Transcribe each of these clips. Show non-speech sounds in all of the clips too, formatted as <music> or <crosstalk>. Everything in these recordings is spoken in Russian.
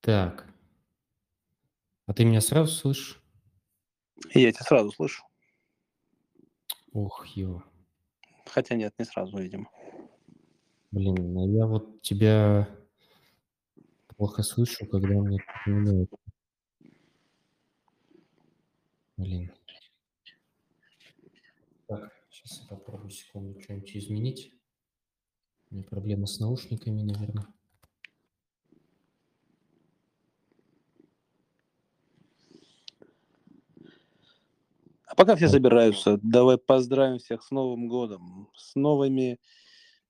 Так. А ты меня сразу слышишь? Я тебя сразу слышу. Ох, ё. Хотя нет, не сразу, видимо. Блин, а я вот тебя плохо слышу, когда мне напоминают. Блин. Так, сейчас я попробую секунду что-нибудь изменить. У меня проблемы с наушниками, наверное. А пока все собираются, давай поздравим всех с Новым годом, с новыми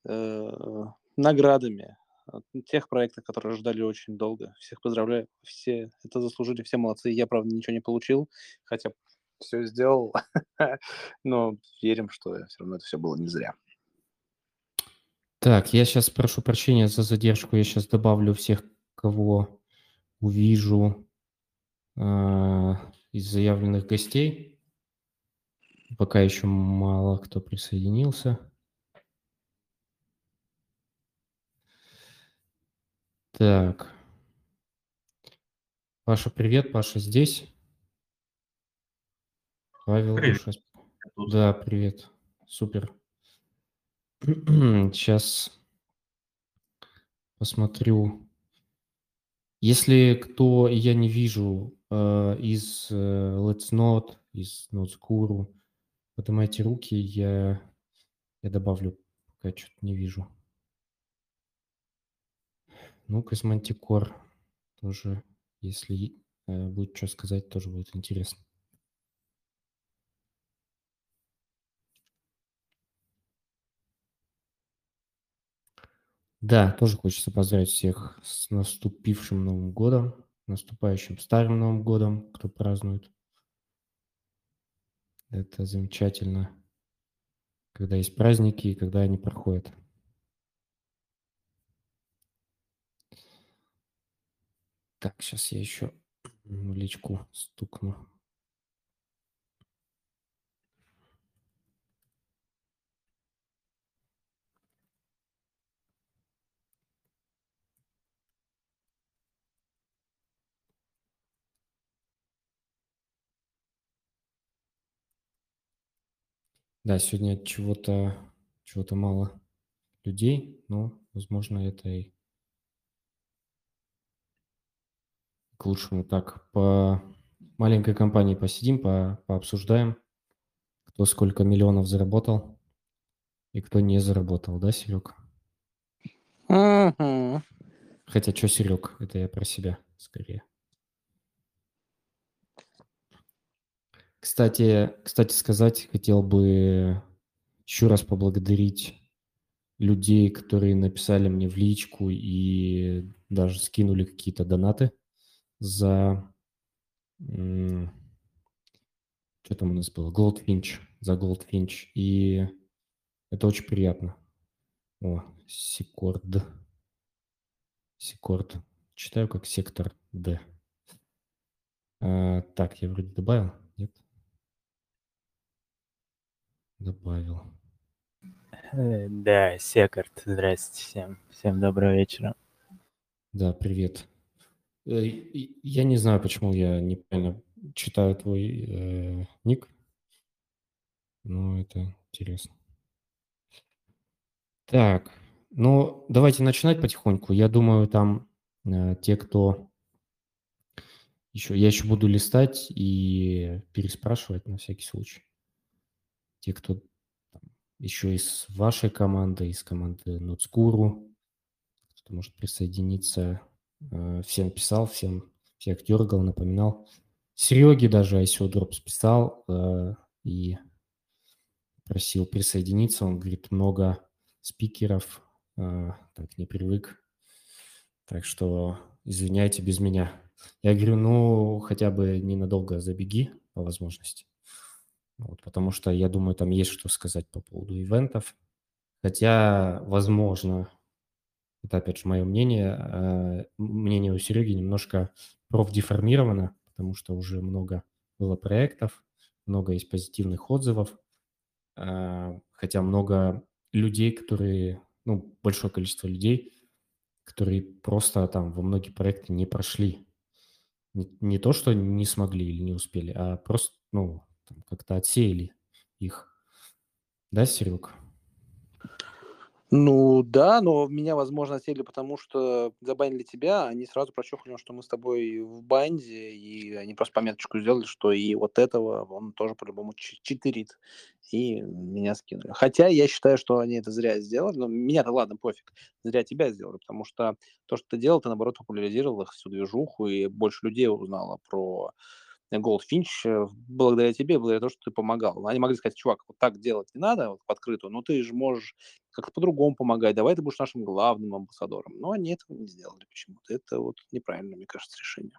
э, наградами тех проектов, которые ждали очень долго. Всех поздравляю, все это заслужили, все молодцы. Я, правда, ничего не получил, хотя все сделал, <laughs> но верим, что все равно это все было не зря. Так, я сейчас прошу прощения за задержку. Я сейчас добавлю всех, кого увижу а, из заявленных гостей. Пока еще мало кто присоединился. Так. Паша, привет. Паша здесь? Павел, Привет. Тут. Да, привет. Супер. <clears throat> Сейчас посмотрю. Если кто я не вижу э, из э, Let's Not, из Поднимайте руки, я, я добавлю, пока что-то не вижу. Ну, Космантикор тоже, если э, будет что сказать, тоже будет интересно. Да, тоже хочется поздравить всех с наступившим Новым годом, наступающим Старым Новым годом, кто празднует. Это замечательно, когда есть праздники и когда они проходят. Так, сейчас я еще в личку стукну. Да, сегодня чего-то чего-то мало людей, но, возможно, это и к лучшему. Так, по маленькой компании посидим, по, пообсуждаем, кто сколько миллионов заработал и кто не заработал, да, Серег? Хотя, что, Серег, это я про себя скорее. Кстати, кстати сказать, хотел бы еще раз поблагодарить людей, которые написали мне в личку и даже скинули какие-то донаты за... Что там у нас было? Goldfinch, за Goldfinch. И это очень приятно. О, Секорд. Секорд. Читаю как сектор Д. А, так, я вроде добавил? Нет? Добавил. Э, Да, Секард, здрасте всем. Всем доброго вечера. Да, привет. Э, Я не знаю, почему я неправильно читаю твой э, ник, но это интересно. Так, ну давайте начинать потихоньку. Я думаю, там э, те, кто еще, я еще буду листать и переспрашивать на всякий случай. Те, кто там еще из вашей команды, из команды Нуцкуру, кто может присоединиться, э, всем писал, всем всех дергал, напоминал. Сереге даже ICO Drops писал э, и просил присоединиться. Он говорит, много спикеров, э, так не привык. Так что извиняйте без меня. Я говорю, ну, хотя бы ненадолго забеги по возможности. Вот, потому что я думаю, там есть что сказать по поводу ивентов. Хотя, возможно, это опять же мое мнение, э, мнение у Сереги немножко профдеформировано, потому что уже много было проектов, много есть позитивных отзывов, э, хотя много людей, которые, ну, большое количество людей, которые просто там во многие проекты не прошли. Не, не то, что не смогли или не успели, а просто, ну, там как-то отсеяли их. Да, Серег? Ну да, но меня, возможно, отсели, потому что забанили тебя, они сразу прочухали, что мы с тобой в банде, и они просто пометочку сделали, что и вот этого он тоже по-любому читерит. И меня скинули. Хотя я считаю, что они это зря сделали, но меня-то ладно, пофиг, зря тебя сделали, потому что то, что ты делал, ты, наоборот, популяризировал их всю движуху, и больше людей узнало про Goldfinch э, благодаря тебе, благодаря тому, что ты помогал. Они могли сказать, чувак, вот так делать не надо, вот в открытую, но ты же можешь как-то по-другому помогать, давай ты будешь нашим главным амбассадором. Но они этого не сделали почему-то. Это вот неправильно, мне кажется, решение.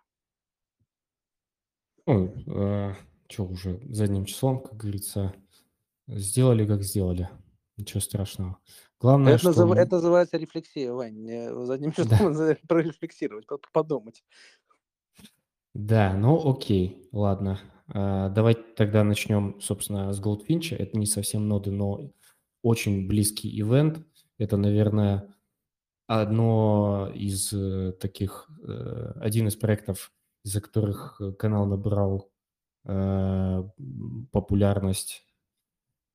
Ну, э, что уже задним числом, как говорится, сделали, как сделали. Ничего страшного. Главное, это, что... назыв... это называется рефлексия, Вань. Задним числом <laughs> да. прорефлексировать, подумать. Да, ну окей, ладно. А, давайте тогда начнем, собственно, с Goldfinch. Это не совсем ноды, но очень близкий ивент. Это, наверное, одно из э, таких, э, один из проектов, из-за которых канал набрал э, популярность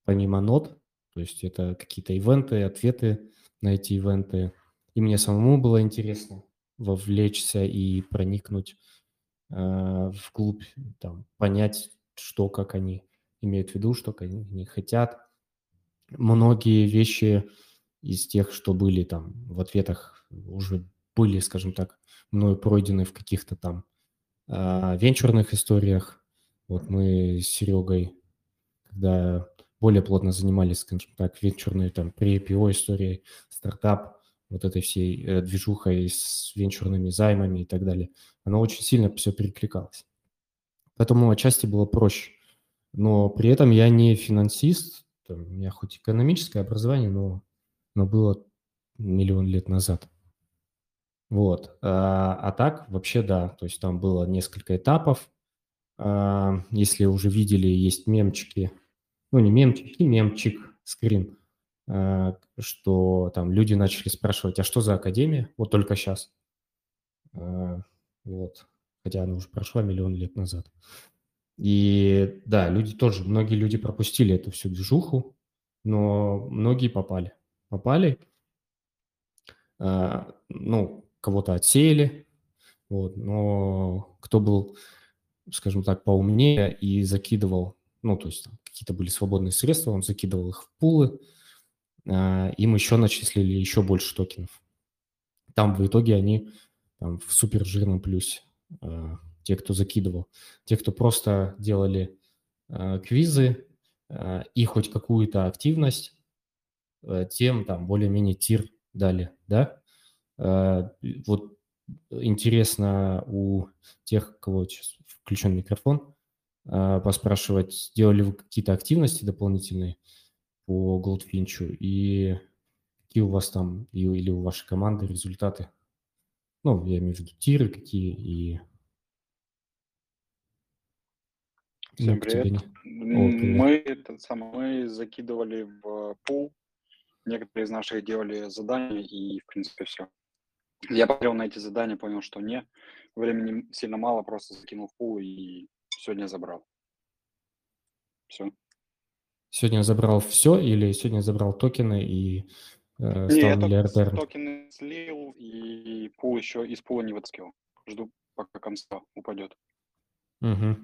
помимо нод. То есть это какие-то ивенты, ответы на эти ивенты. И мне самому было интересно вовлечься и проникнуть Э, вглубь, там, понять, что, как они имеют в виду, что они хотят. Многие вещи из тех, что были там в ответах, уже были, скажем так, мною пройдены в каких-то там э, венчурных историях. Вот мы с Серегой, когда более плотно занимались, скажем так, венчурной там при IPO историей, стартап, вот этой всей э, движухой с венчурными займами и так далее, оно очень сильно все перекликалось. Поэтому отчасти было проще. Но при этом я не финансист, у меня хоть экономическое образование, но, но было миллион лет назад. Вот. А, а так, вообще, да, то есть там было несколько этапов. А, если уже видели, есть мемчики, ну не мемчики, мемчик, скрин, что там люди начали спрашивать, а что за академия? Вот только сейчас. А, вот. Хотя она уже прошла миллион лет назад. И да, люди тоже, многие люди пропустили эту всю движуху, но многие попали. Попали, а, ну, кого-то отсеяли, вот, но кто был, скажем так, поумнее и закидывал, ну, то есть какие-то были свободные средства, он закидывал их в пулы, им еще начислили еще больше токенов. Там в итоге они там, в супер жирном плюсе, а, те, кто закидывал. Те, кто просто делали а, квизы и хоть какую-то активность, тем там более-менее тир дали, да. Вот интересно у тех, кого сейчас включен микрофон, поспрашивать, делали вы какие-то активности дополнительные, по Голдфинчу и какие у вас там или у вашей команды результаты? Ну, я имею в виду тиры какие и... Всем привет. Не... О, привет. Мы, этот самый, мы закидывали в пул, некоторые из наших делали задания и, в принципе, все. Я посмотрел на эти задания, понял, что не, времени сильно мало, просто закинул в пул и сегодня забрал. Все. Сегодня забрал все или сегодня забрал токены и э, стал Не, миллиардером? токены слил и пул еще из пула не вытаскивал. Жду, пока конца упадет. Угу.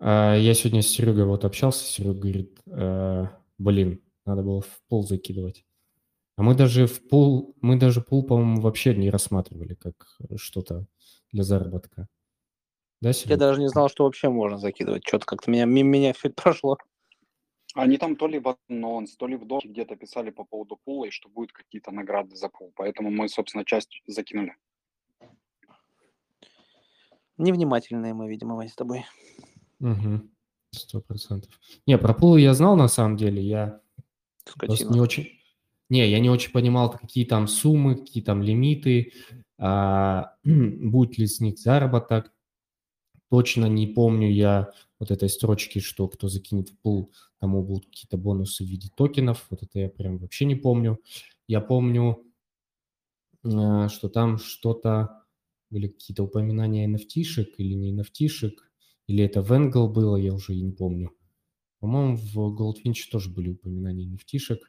А, я сегодня с Серегой вот общался, Серега говорит, э, блин, надо было в пул закидывать. А мы даже в пул, мы даже пул, по-моему, вообще не рассматривали как что-то для заработка. Да, Я даже не знал, что вообще можно закидывать. Что-то как-то меня, мимо меня все это прошло. Они там то ли в анонс, то ли в доке где-то писали по поводу пула, и что будут какие-то награды за пул. Поэтому мы, собственно, часть закинули. Невнимательные мы, видимо, Вань, с тобой. Угу. Сто процентов. Не, про пулы я знал на самом деле. Я просто не очень... Не, я не очень понимал, какие там суммы, какие там лимиты, а, <clears throat> будет ли с них заработок. Точно не помню я вот этой строчки, что кто закинет в пул, тому будут какие-то бонусы в виде токенов. Вот это я прям вообще не помню. Я помню, э, что там что-то, были какие-то упоминания NFT-шек или не NFT-шек, или это Венгл было, я уже и не помню. По-моему, в Goldfinch тоже были упоминания NFT-шек.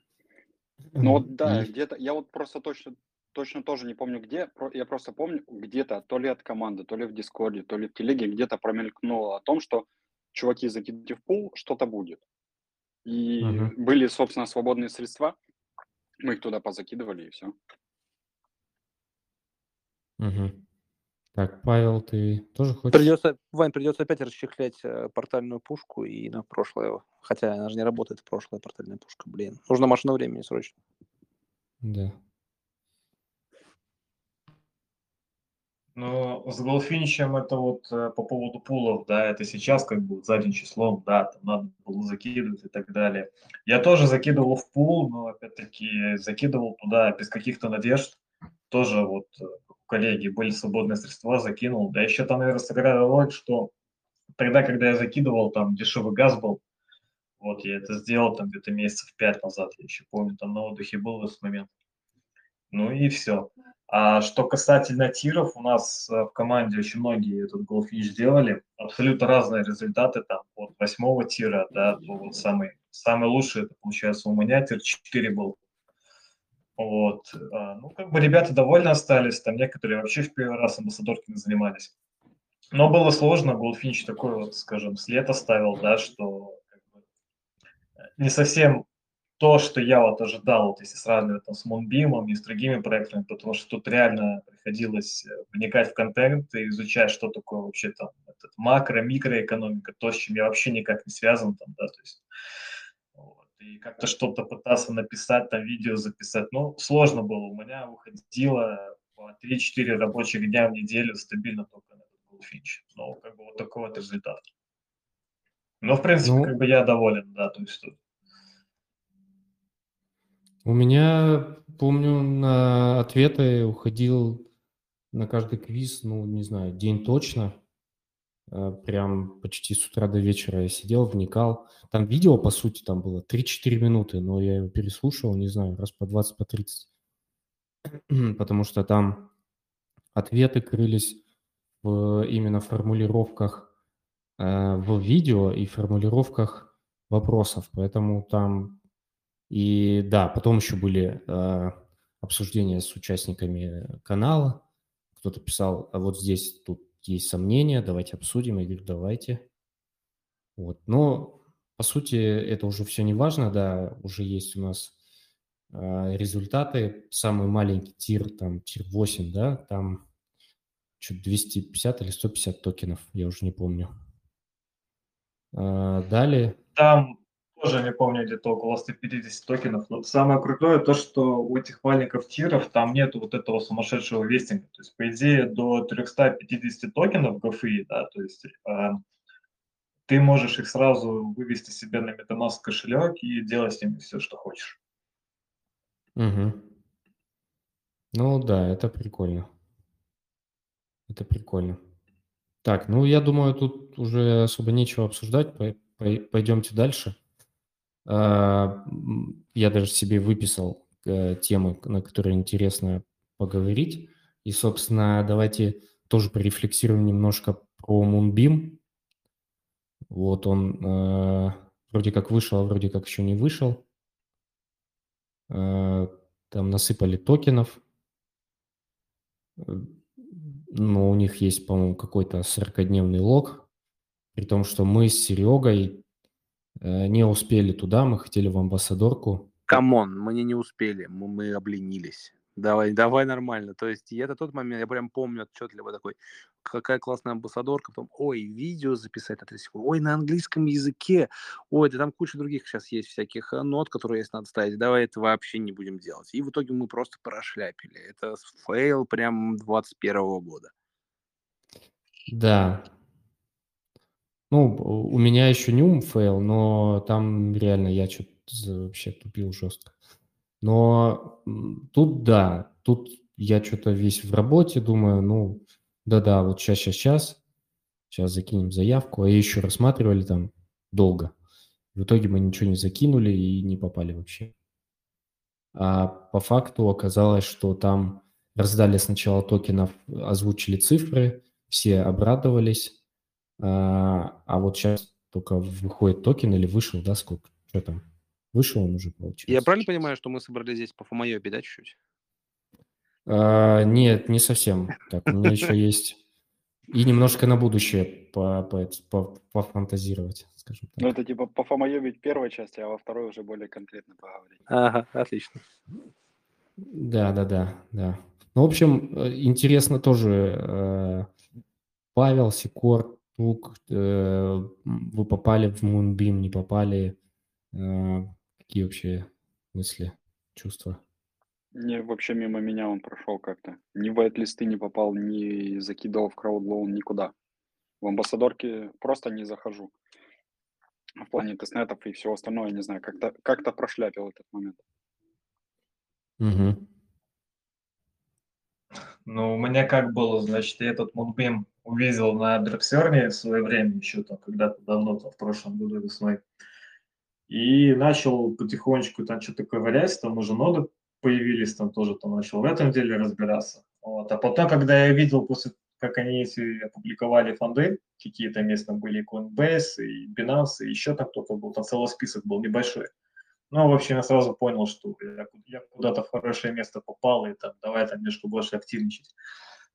Ну вот да, и... где-то, я вот просто точно, точно тоже не помню где, я просто помню где-то, то ли от команды, то ли в Дискорде, то ли в Телеге, где-то промелькнуло о том, что чуваки, закидывайте в пул, что-то будет. И uh-huh. были, собственно, свободные средства, мы их туда позакидывали и все. Угу. Так, Павел, ты тоже хочешь? Придется, Вань, придется опять расчехлять э, портальную пушку и на прошлое. Хотя она же не работает, прошлая портальная пушка, блин. Нужна машина времени срочно. Да. Но с Голфиничем это вот э, по поводу пулов, да, это сейчас как бы задним числом, да, там надо было закидывать и так далее. Я тоже закидывал в пул, но опять-таки закидывал туда без каких-то надежд. Тоже вот э, у коллеги были свободные средства, закинул. Да еще там, наверное, сыграла роль, что тогда, когда я закидывал, там дешевый газ был, вот я это сделал там где-то месяцев пять назад, я еще помню, там на отдыхе был в этот момент. Ну и все. А что касательно тиров, у нас э, в команде очень многие этот голфиш делали. Абсолютно разные результаты там от восьмого тира до, до вот самый, самый лучший, это получается у меня тир 4 был. Вот. А, ну, как бы ребята довольны остались, там некоторые вообще в первый раз амбассадорками занимались. Но было сложно, Голфинч такой вот, скажем, след оставил, да, что как бы, не совсем то, что я вот ожидал, вот если сравнивать там, с Moonbeam и с другими проектами, потому что тут реально приходилось э, вникать в контент и изучать, что такое вообще там этот макро, микроэкономика, то, с чем я вообще никак не связан там, да, то есть вот, и как-то что-то пытаться написать, там видео записать, ну, сложно было, у меня выходило по 3-4 рабочих дня в неделю стабильно только на этот Goldfinch, ну, как бы вот такой вот результат. Но, в принципе, ну, как бы я доволен, да, то есть у меня, помню, на ответы уходил на каждый квиз, ну, не знаю, день точно. Э, прям почти с утра до вечера я сидел, вникал. Там видео, по сути, там было 3-4 минуты, но я его переслушал, не знаю, раз по 20, по 30. <clears throat> Потому что там ответы крылись в именно формулировках э, в видео и формулировках вопросов. Поэтому там и да, потом еще были э, обсуждения с участниками канала. Кто-то писал, а вот здесь тут есть сомнения, давайте обсудим. Я говорю, давайте. Вот. Но, по сути, это уже все не важно, да, уже есть у нас э, результаты. Самый маленький тир, там, тир 8, да, там что-то 250 или 150 токенов, я уже не помню. Э, далее. Там тоже не помню, где-то около 150 токенов. Но самое крутое то, что у этих маленьких тиров там нет вот этого сумасшедшего вестинга. То есть, по идее, до 350 токенов GFI, да, то есть э, ты можешь их сразу вывести себе на MetaMask кошелек и делать с ними все, что хочешь. Угу. Ну да, это прикольно. Это прикольно. Так, ну я думаю, тут уже особо нечего обсуждать. Пойдемте дальше. А, я даже себе выписал э, темы, на которые интересно поговорить. И, собственно, давайте тоже порефлексируем немножко про Moonbeam. Вот он э, вроде как вышел, а вроде как еще не вышел. Э, там насыпали токенов. Но у них есть, по-моему, какой-то 40-дневный лок. При том, что мы с Серегой не успели туда, мы хотели в амбассадорку. Come on, мы не успели, мы, мы обленились. Давай, давай нормально. То есть это тот момент, я прям помню отчетливо такой, какая классная амбассадорка, потом, ой, видео записать на 3 секунды, ой, на английском языке, ой, да там куча других сейчас есть всяких э, нод, которые есть надо ставить, давай это вообще не будем делать. И в итоге мы просто прошляпили. Это fail прям 21 года. Да, ну, у меня еще не ум fail, но там реально я что-то вообще тупил жестко. Но тут да, тут я что-то весь в работе, думаю, ну, да-да, вот сейчас, сейчас, сейчас, сейчас закинем заявку, а еще рассматривали там долго. В итоге мы ничего не закинули и не попали вообще. А по факту оказалось, что там раздали сначала токенов, озвучили цифры, все обрадовались, а, а вот сейчас только выходит токен или вышел, да, сколько, что там, вышел он уже, получается. Я правильно понимаю, что мы собрались здесь по Фомайобе, да, чуть-чуть? А, нет, не совсем так, у меня еще есть и немножко на будущее по, по, по, пофантазировать, скажем так. Ну, это типа по Фомайобить первой части, а во второй уже более конкретно поговорить. Ага, отлично. Да, да, да, да. Ну, в общем, э, интересно тоже, э, Павел, Сикор, Тук, э, вы попали в Moonbeam, не попали? Какие вообще мысли, чувства? Не, вообще мимо меня он прошел как-то. Ни в листы не попал, ни закидывал в краудлоун, никуда. В амбассадорке просто не захожу. В плане тестнетов и всего остального, не знаю, как-то как прошляпил этот момент. Угу. Ну, у меня как было, значит, я этот Moonbeam увидел на Дрексерне в свое время, еще там когда-то давно, там, в прошлом году весной. И начал потихонечку там что-то ковырять, там уже ноды появились, там тоже там начал в этом деле разбираться. Вот. А потом, когда я видел после как они эти опубликовали фонды, какие-то места были и Coinbase, и Binance, и еще там кто-то был, там целый список был небольшой. Ну, в общем, я сразу понял, что я, я куда-то в хорошее место попал, и там давай там немножко больше активничать.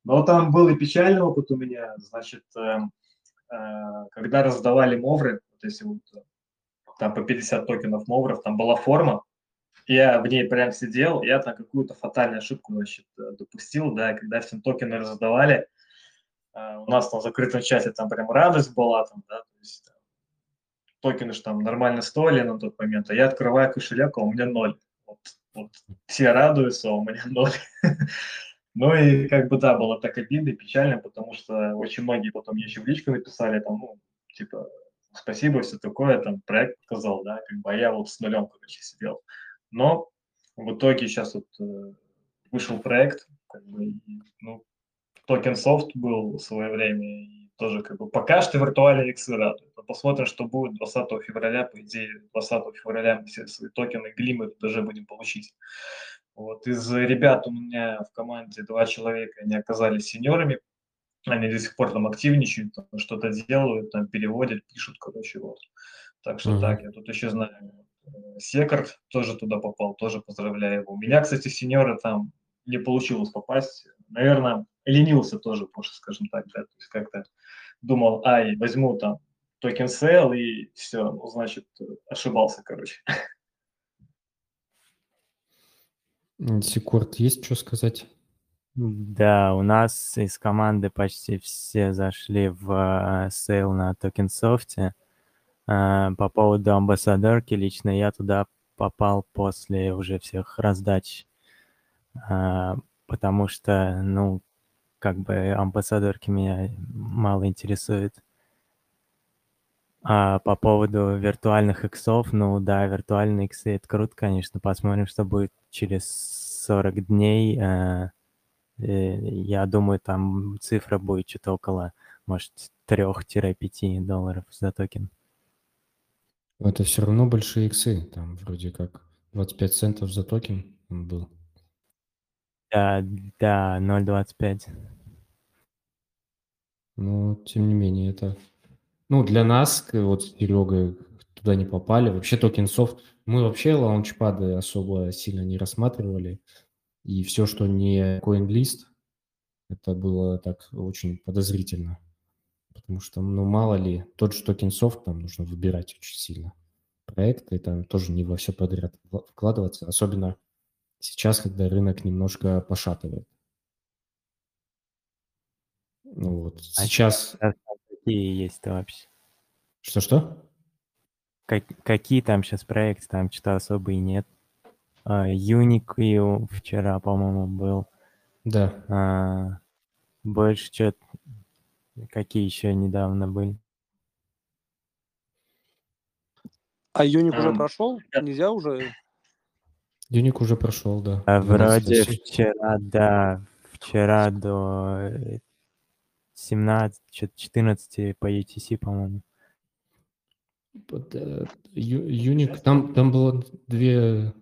Но там был и печальный опыт у меня, значит, э, э, когда раздавали мовры, вот если вот там по 50 токенов мовров, там была форма, я в ней прям сидел, я там какую-то фатальную ошибку, значит, э, допустил, да, когда всем токены раздавали, э, у нас там в закрытом чате там прям радость была, там, да, то есть там, токены же там нормально стоили на тот момент, а я открываю кошелек, а у меня ноль. Вот, вот все радуются, а у меня ноль. <laughs> Ну и как бы да, было так обидно и печально, потому что очень многие потом мне еще в личку написали, там, ну, типа, спасибо, все такое, там, проект показал, да, как бы, а я вот с нулем, короче, сидел. Но в итоге сейчас вот э, вышел проект, как бы, ну, TokenSoft был в свое время, и тоже как бы пока что радуют. Но посмотрим, что будет 20 февраля. По идее, 20 февраля мы все свои токены глимы тоже будем получить. Вот. Из ребят у меня в команде два человека, они оказались сеньорами, они до сих пор там активничают, что-то делают, там переводят, пишут, короче, вот. Так что mm-hmm. так, я тут еще знаю. Секард тоже туда попал, тоже поздравляю его. У меня, кстати, сеньоры там не получилось попасть. Наверное, ленился тоже, больше, скажем так, да, то есть как-то думал, ай, возьму там токен sell и все, ну, значит, ошибался, короче. <laughs> Secured, есть что сказать? Да, у нас из команды почти все зашли в сейл на TokenSoft е. А, по поводу амбассадорки, лично я туда попал после уже всех раздач, а, потому что, ну, как бы амбассадорки меня мало интересуют. А по поводу виртуальных иксов, ну да, виртуальные иксы это круто, конечно. Посмотрим, что будет через 40 дней. Э, я думаю, там цифра будет что-то около, может, 3-5 долларов за токен. Это все равно большие иксы, там вроде как 25 центов за токен он был. Да, да, 0.25. Но, тем не менее, это... Ну, для нас, вот с Серегой туда не попали. Вообще TokenSoft... Мы вообще лаунчпады особо сильно не рассматривали. И все, что не CoinList, это было так очень подозрительно. Потому что, ну, мало ли, тот же TokenSoft там нужно выбирать очень сильно. Проекты там тоже не во все подряд вкладываться. Особенно сейчас, когда рынок немножко пошатывает. Ну вот, а сейчас... Какие есть-то вообще? Что-что? Как, какие там сейчас проекты? Там что-то особо и нет. А, Unique вчера, по-моему, был. Да. А, больше что-то... Какие еще недавно были? А Юник уже прошел? Нельзя уже? Юник уже прошел, да. А, вроде вчера, да. Вчера до 17, 14 по UTC, по-моему. Э, Юник, там, там было две...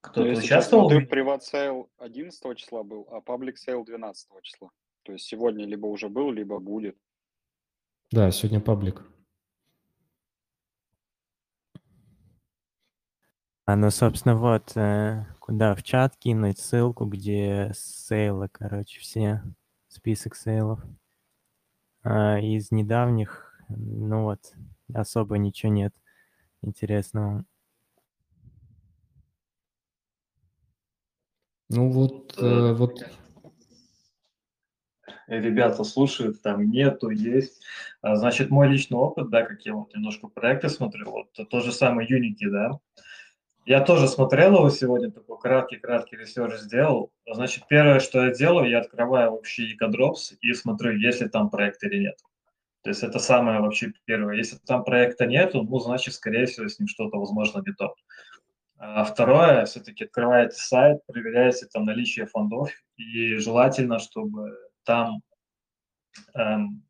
Кто-то участвовал? Смотрю, приват сейл 11 числа был, а public sale 12 числа. То есть сегодня либо уже был, либо будет. Да, сегодня паблик. А, ну, собственно, вот, э, куда в чат кинуть ссылку, где сейлы, короче, все, список сейлов. А из недавних, ну вот, особо ничего нет интересного. Ну вот, э, вот ребята слушают, там нету, есть. А, значит, мой личный опыт, да, как я вот немножко проекты смотрю, вот то же самое Unity, да. Я тоже смотрел его сегодня, такой краткий-краткий research сделал. Значит, первое, что я делаю, я открываю вообще ICO Drops и смотрю, есть ли там проект или нет. То есть это самое вообще первое. Если там проекта нету, ну, значит, скорее всего, с ним что-то, возможно, не то. А второе, все-таки открываете сайт, проверяете там наличие фондов, и желательно, чтобы там эм,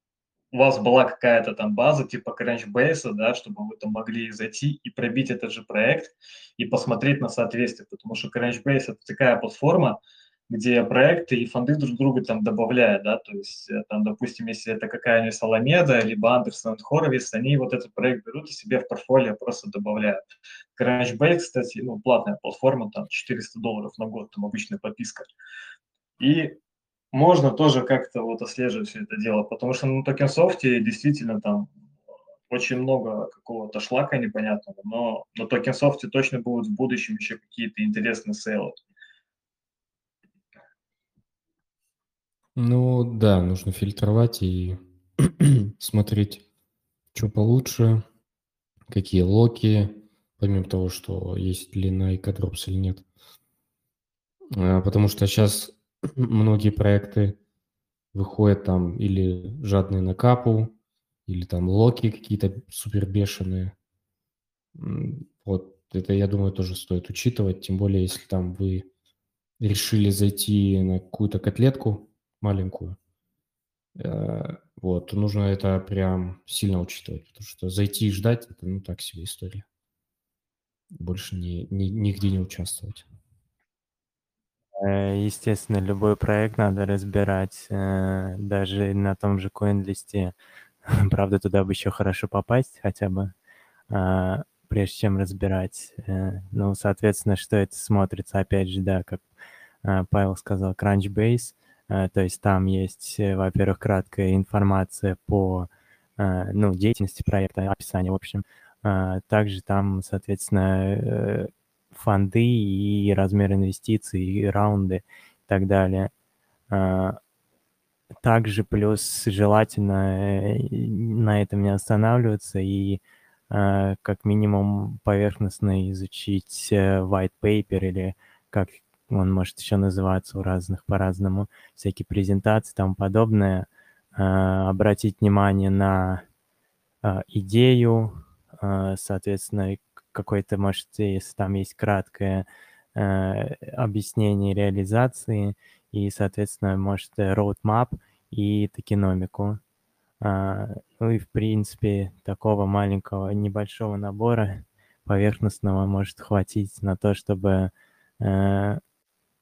у вас была какая-то там база типа Crunchbase, да, чтобы вы там могли зайти и пробить этот же проект и посмотреть на соответствие, потому что Crunchbase это такая платформа, где проекты и фонды друг друга там добавляют, да, то есть э, там, допустим, если это какая-нибудь Соломеда, либо Андерсон Хоровиц, они вот этот проект берут и себе в портфолио просто добавляют. Crunchbase, кстати, ну, платная платформа, там 400 долларов на год, там обычная подписка. И можно тоже как-то вот отслеживать все это дело, потому что на TokenSoft е действительно там очень много какого-то шлака непонятного, но на TokenSoft е точно будут в будущем еще какие-то интересные сейлы. Ну да, нужно фильтровать и <clears throat> смотреть, что получше, какие локи, помимо того, что есть ли на ICO Drops или нет. А, потому что сейчас многие проекты выходят там или жадные на капу, или там локи какие-то супер бешеные. Вот это, я думаю, тоже стоит учитывать, тем более, если там вы решили зайти на какую-то котлетку маленькую, э, вот, нужно это прям сильно учитывать, потому что зайти и ждать – это, ну, так себе история. Больше ни, ни, нигде не участвовать. Э, естественно, любой проект надо разбирать, э, даже на том же CoinList. <laughs> Правда, туда бы еще хорошо попасть хотя бы, а, прежде чем разбирать. Э, ну, соответственно, что это смотрится, опять же, да, как а, Павел сказал, Crunchbase. То есть там есть, во-первых, краткая информация по ну, деятельности проекта, описание, в общем. А, также там, соответственно, фонды и размер инвестиций, и раунды и так далее. А, также плюс желательно э, на этом не останавливаться и а, как минимум поверхностно изучить э, white paper или как он может еще называться у разных по-разному, всякие презентации и тому подобное, а, обратить внимание на идею, соответственно, какой-то, может, если там есть краткое э, объяснение реализации и, соответственно, может, roadmap и токеномику. А, ну и, в принципе, такого маленького, небольшого набора поверхностного может хватить на то, чтобы э,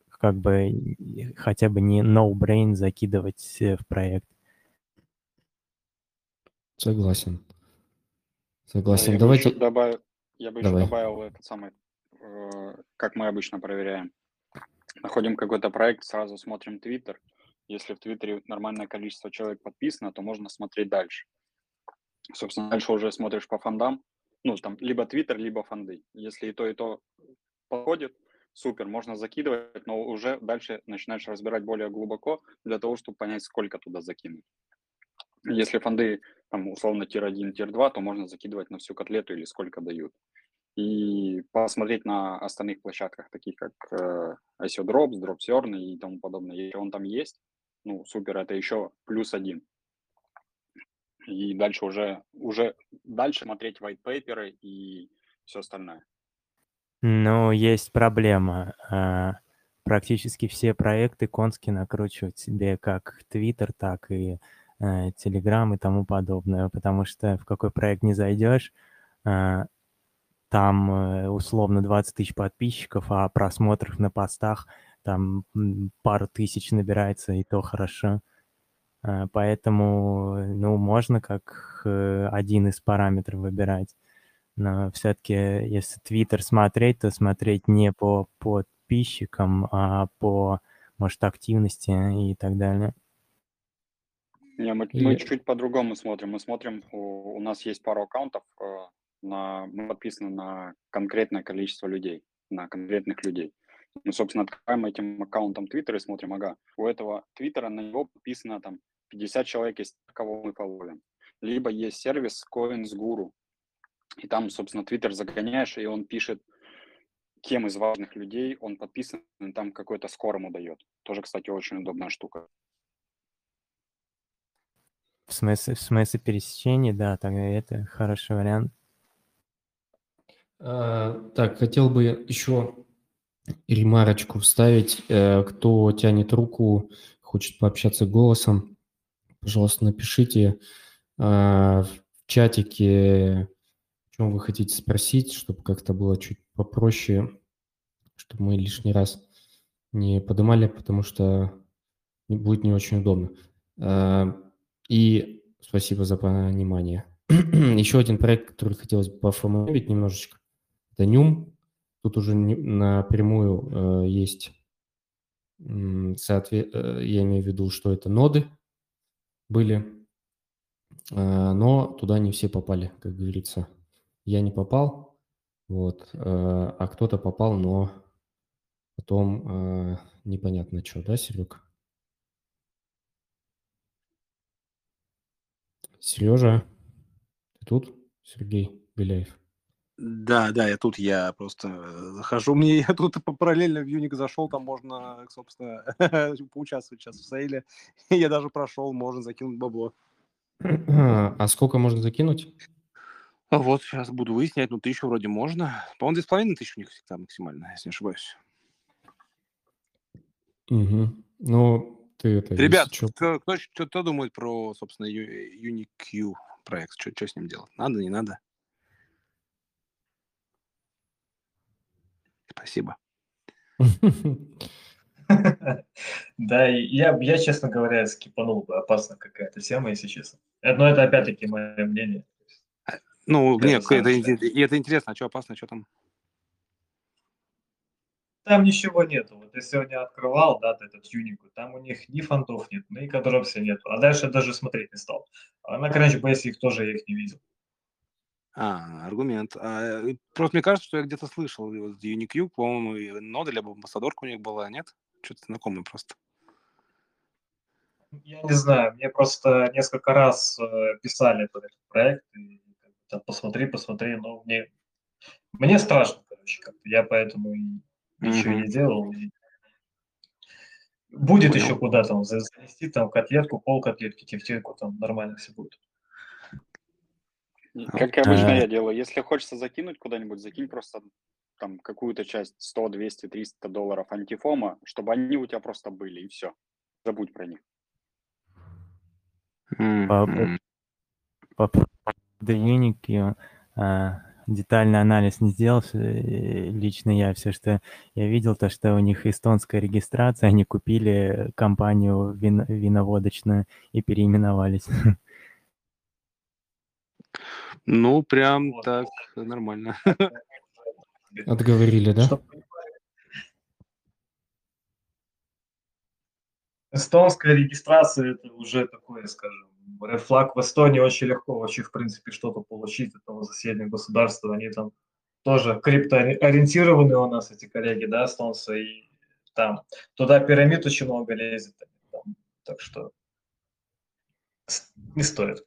как бы хотя бы не no-brain закидывать в проект. Согласен. Согласен. Я Давайте... Добавить, я бы Давай. еще добавил этот самый, э, как мы обычно проверяем. Находим какой-то проект, сразу смотрим Твиттер. Если в Твиттере нормальное количество человек подписано, то можно смотреть дальше. Собственно, дальше уже смотришь по фондам. Ну, там, либо Твиттер, либо фонды. Если и то, и то подходит, супер, можно закидывать, но уже дальше начинаешь разбирать более глубоко для того, чтобы понять, сколько туда закинуть. Если фонды, там, условно, tier-1, tier-2, то можно закидывать на всю котлету или сколько дают. И посмотреть на остальных площадках, таких как э, ICO Drops, DropsEarn и тому подобное. Если он там есть, ну, супер, это еще плюс один. И дальше уже, уже дальше смотреть white paper и все остальное. Ну, есть проблема. А, практически все проекты Конски накручивают себе как Twitter, так и Telegram э, и тому подобное, потому что в какой проект не зайдешь, а, там э, условно 20 тысяч подписчиков, а просмотров на постах там пару тысяч набирается, и то хорошо. Э, поэтому, ну, можно как один из параметров выбирать. Но все-таки, если Твиттер смотреть, то смотреть не по подписчикам, а по, может, активности и так далее. Не, мы, мы чуть-чуть по-другому смотрим. Мы смотрим, у, у нас есть пару аккаунтов, на, мы подписаны на конкретное количество людей, на конкретных людей. Мы, собственно, открываем этим аккаунтом Twitter и смотрим, ага, у этого Твиттера на него подписано там 50 человек, есть кого мы фоловим. Либо есть сервис Coins Guru, и там, собственно, Твиттер загоняешь, и он пишет, кем из важных людей он подписан, и там какой-то скор ему дает. Тоже, кстати, очень удобная штука. В смысле, в смысле пересечения, да, тогда это хороший вариант. А, так, хотел бы еще ремарочку вставить. Э, кто тянет руку, хочет пообщаться голосом, пожалуйста, напишите а, в чатике, о чем вы хотите спросить, чтобы как-то было чуть попроще, чтобы мы лишний раз не поднимали, потому что будет не очень удобно. И спасибо за понимание. <clears throat> Еще один проект, который хотелось бы поформулировать немножечко. Это Нюм. Тут уже напрямую э, есть, соответ... Э, я имею в виду, что это ноды были, э, но туда не все попали, как говорится. Я не попал, вот, а кто-то попал, но потом непонятно что, да, Серег? Сережа, ты тут? Сергей Беляев. Да, да, я тут, я просто э, захожу. Мне <laughs> я тут параллельно в Юник зашел, там можно, собственно, <laughs> поучаствовать сейчас в сейле. <laughs> Я даже прошел, можно закинуть бабло. А сколько можно закинуть? А вот, сейчас буду выяснять, ну, тысячу вроде можно. По-моему, две с половиной тысячи у них всегда максимально, если не ошибаюсь. Угу. Ну, ты это... Ребят, кто, кто, кто, кто думает про, собственно, UniQ проект? Что, что с ним делать? Надо, не надо? Спасибо. <laughs> Да, я, я, честно говоря, скипанул бы. Опасна какая-то тема, если честно. Но это опять-таки мое мнение. Ну, нет, это интересно, а что опасно, что там? Там ничего нету. Вот я сегодня открывал, да, этот Юнику, там у них ни фонтов нет, ни кадропса нету. А дальше даже смотреть не стал. А на Crunchbase их тоже я их не видел. А, аргумент. А, просто мне кажется, что я где-то слышал вот, Unique, по-моему, и нода, либо амбассадорка у них была, нет? Что-то знакомый просто. Я не знаю, мне просто несколько раз э, писали про этот проект, и там, посмотри, посмотри, но мне, мне страшно, короче, как-то. Я поэтому и ничего не делал. Будет Понял. еще куда там занести, там котлетку, пол котлетки, тефтельку, там нормально все будет. Как обычно я делаю, если хочется закинуть куда-нибудь, закинь просто там какую-то часть 100, 200, 300 долларов антифома, чтобы они у тебя просто были, и все. Забудь про них. По поводу Unity детальный анализ не сделал э, лично я. Все, что я видел, то, что у них эстонская регистрация, они купили компанию вин, виноводочную и переименовались. Ну, прям вот. так, нормально. Отговорили, да? Эстонская регистрация это уже такое, скажем, рефлаг в Эстонии очень легко вообще, в принципе, что-то получить от того соседнего государства. Они там тоже криптоориентированы у нас, эти коллеги, да, эстонцы, и там туда пирамид очень много лезет. Там, так что не стоит.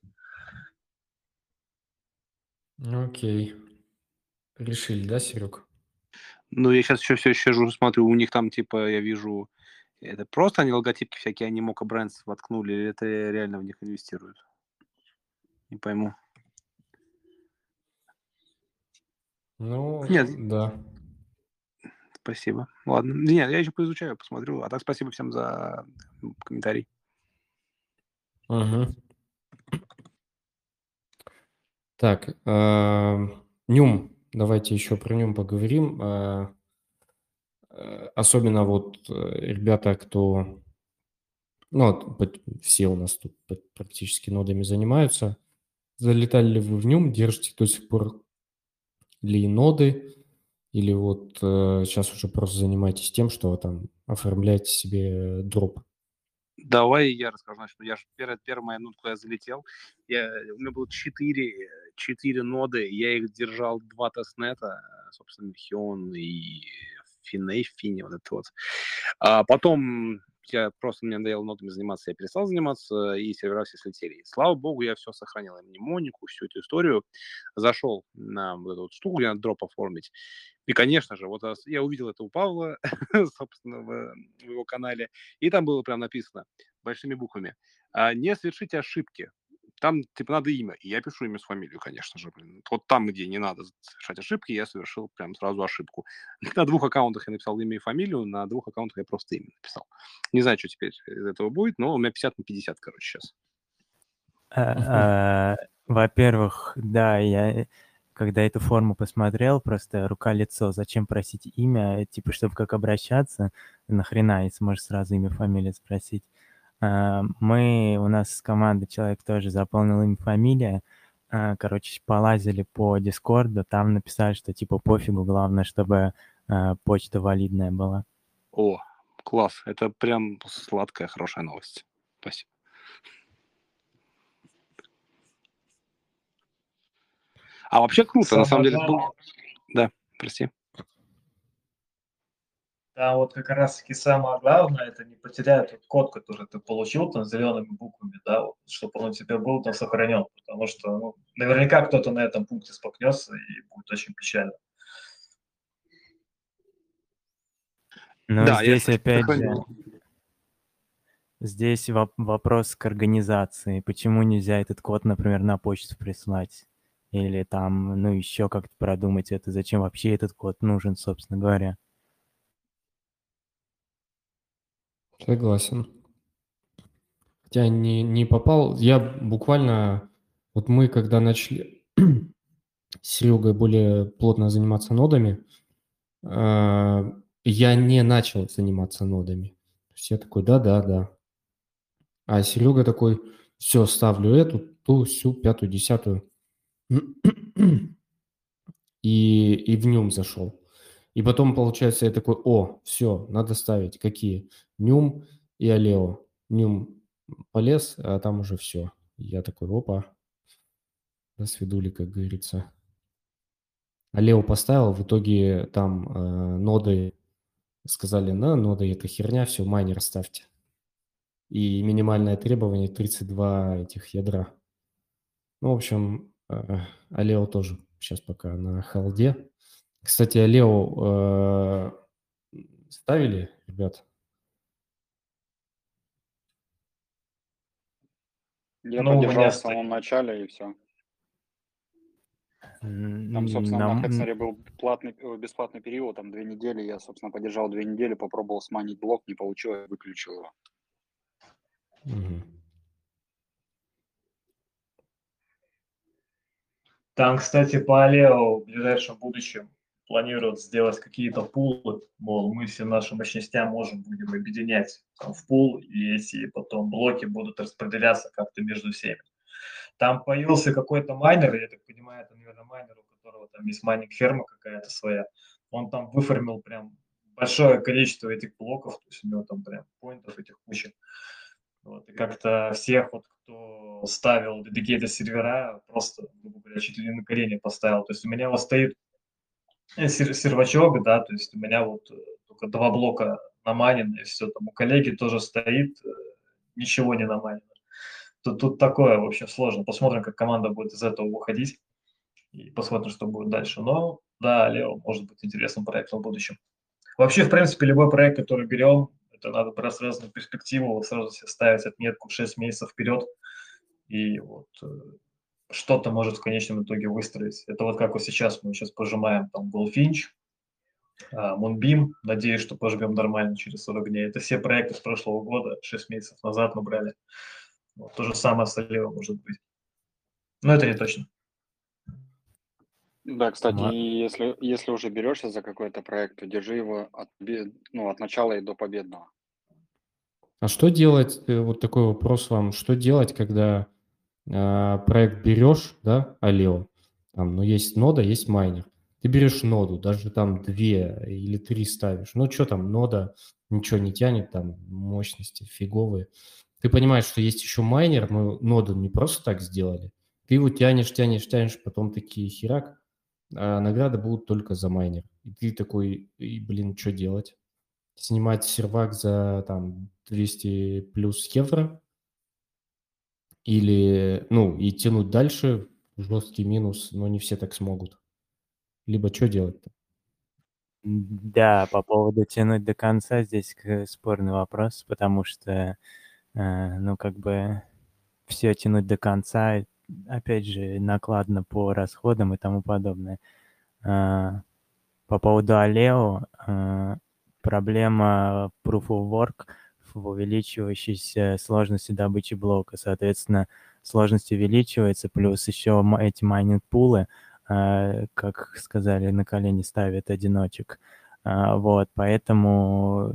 Окей. Решили, да, Серег? Ну, я сейчас еще все сижу, смотрю, у них там, типа, я вижу, это просто они логотипки всякие, они Мока Брендс воткнули, или это реально в них инвестируют? Не пойму. Ну, Нет. да. Спасибо. Ладно. Нет, я еще поизучаю, посмотрю. А так спасибо всем за комментарий. Угу. Так, э, Нюм, давайте еще про нем поговорим. Э, особенно вот э, ребята, кто... Ну, все у нас тут практически нодами занимаются. Залетали ли вы в нем, держите до сих пор ли ноды, или вот э, сейчас уже просто занимаетесь тем, что там оформляете себе дроп? Давай я расскажу. Значит, я же перед первой моей минутку я залетел. Я, у меня было четыре, четыре ноды, я их держал два тестнета, собственно, Хион и Финей, Фини, вот это вот. А потом я просто мне надоело нотами заниматься, я перестал заниматься, и сервера все слетели. И, слава богу, я все сохранил, и мнемонику, всю эту историю. Зашел на вот эту вот штуку, где надо дроп оформить. И, конечно же, вот я увидел это у Павла, <laughs> собственно, в, в его канале, и там было прям написано большими буквами. «А, не совершите ошибки там, типа, надо имя. И я пишу имя с фамилией, конечно же. Блин. Вот там, где не надо совершать ошибки, я совершил прям сразу ошибку. <laughs> На двух аккаунтах я написал имя и фамилию, на двух аккаунтах я просто имя написал. Не знаю, что теперь из этого будет, но у меня 50 на 50, короче, сейчас. А, а, во-первых, да, я когда эту форму посмотрел, просто рука-лицо, зачем просить имя, типа, чтобы как обращаться, нахрена, если можешь сразу имя, фамилию спросить. А, мы, у нас с команды человек тоже заполнил им фамилия. А, короче, полазили по Дискорду, там написали, что типа пофигу, главное, чтобы а, почта валидная была. О, класс. Это прям сладкая, хорошая новость. Спасибо. А вообще круто, Самое на самом деле. Да, прости. Там вот как раз-таки самое главное, это не потерять тот код, который ты получил там зелеными буквами, да, вот, чтобы он у тебя был там сохранен, потому что ну, наверняка кто-то на этом пункте спокнется и будет очень печально. Ну, да, здесь опять же, здесь вопрос к организации. Почему нельзя этот код, например, на почту прислать? Или там, ну, еще как-то продумать это, зачем вообще этот код нужен, собственно говоря. Согласен. Хотя не, не попал. Я буквально... Вот мы, когда начали <clears throat> с Серегой более плотно заниматься нодами, э, я не начал заниматься нодами. То есть я такой, да-да-да. А Серега такой, все, ставлю эту, ту, всю, пятую, десятую. <clears throat> И, и в нем зашел. И потом, получается, я такой, о, все, надо ставить. Какие? Нюм и Алео. Нюм полез, а там уже все. Я такой, опа, до свидули, как говорится. Алео поставил, в итоге там э, ноды сказали, на, ноды это херня, все, майнер ставьте. И минимальное требование 32 этих ядра. Ну, в общем, э, Алео тоже сейчас пока на халде. Кстати, Лео э, ставили, ребят? Я ну, поддержал в самом начале и все. Там, собственно, Нам... на Хексере был платный, э, бесплатный период, там две недели. Я, собственно, поддержал две недели, попробовал сманить блок, не получилось, выключил его. Там, кстати, по Алео в ближайшем будущем планируют сделать какие-то пулы, мол, мы все наши мощностя можем будем объединять там, в пул, и эти потом блоки будут распределяться как-то между всеми. Там появился какой-то майнер, я так понимаю, это, наверное, майнер, у которого там есть майнинг-ферма какая-то своя. Он там выформил прям большое количество этих блоков, то есть у него там прям поинтов этих куча. Вот, и как-то всех, вот, кто ставил dedicated сервера, просто, грубо говоря, чуть ли не на колени поставил. То есть у меня вот стоит Э, сервачок, да, то есть у меня вот э, только два блока намайнено, и все, там у коллеги тоже стоит, э, ничего не наманено. Тут, тут такое, в общем, сложно. Посмотрим, как команда будет из этого выходить, и посмотрим, что будет дальше. Но, да, Лео может быть интересным проектом в будущем. Вообще, в принципе, любой проект, который берем, это надо брать сразу на перспективу, сразу себе ставить отметку 6 месяцев вперед, и вот что-то может в конечном итоге выстроить. Это вот как вот сейчас мы сейчас пожимаем там Goldfinch, Moonbeam, надеюсь, что пожмем нормально через 40 дней. Это все проекты с прошлого года, 6 месяцев назад мы брали. Вот, то же самое с Оливом может быть. Но это не точно. Да, кстати, Ма... если, если уже берешься за какой-то проект, то держи его от, ну, от начала и до победного. А что делать, э, вот такой вопрос вам, что делать, когда проект берешь, да, Алео, там, ну, есть нода, есть майнер. Ты берешь ноду, даже там две или три ставишь. Ну, что там, нода ничего не тянет, там мощности фиговые. Ты понимаешь, что есть еще майнер, но ноду не просто так сделали. Ты его тянешь, тянешь, тянешь, потом такие херак, а награды будут только за майнер. И ты такой, и, блин, что делать? Снимать сервак за там 200 плюс евро? Или, ну, и тянуть дальше, жесткий минус, но не все так смогут. Либо что делать-то? Да, по поводу тянуть до конца здесь спорный вопрос, потому что, э, ну, как бы все тянуть до конца, опять же, накладно по расходам и тому подобное. Э, по поводу Aleo, э, проблема Proof of Work в увеличивающейся сложности добычи блока. Соответственно, сложность увеличивается, плюс еще эти майнинг-пулы – а, как сказали, на колени ставят одиночек. А, вот, поэтому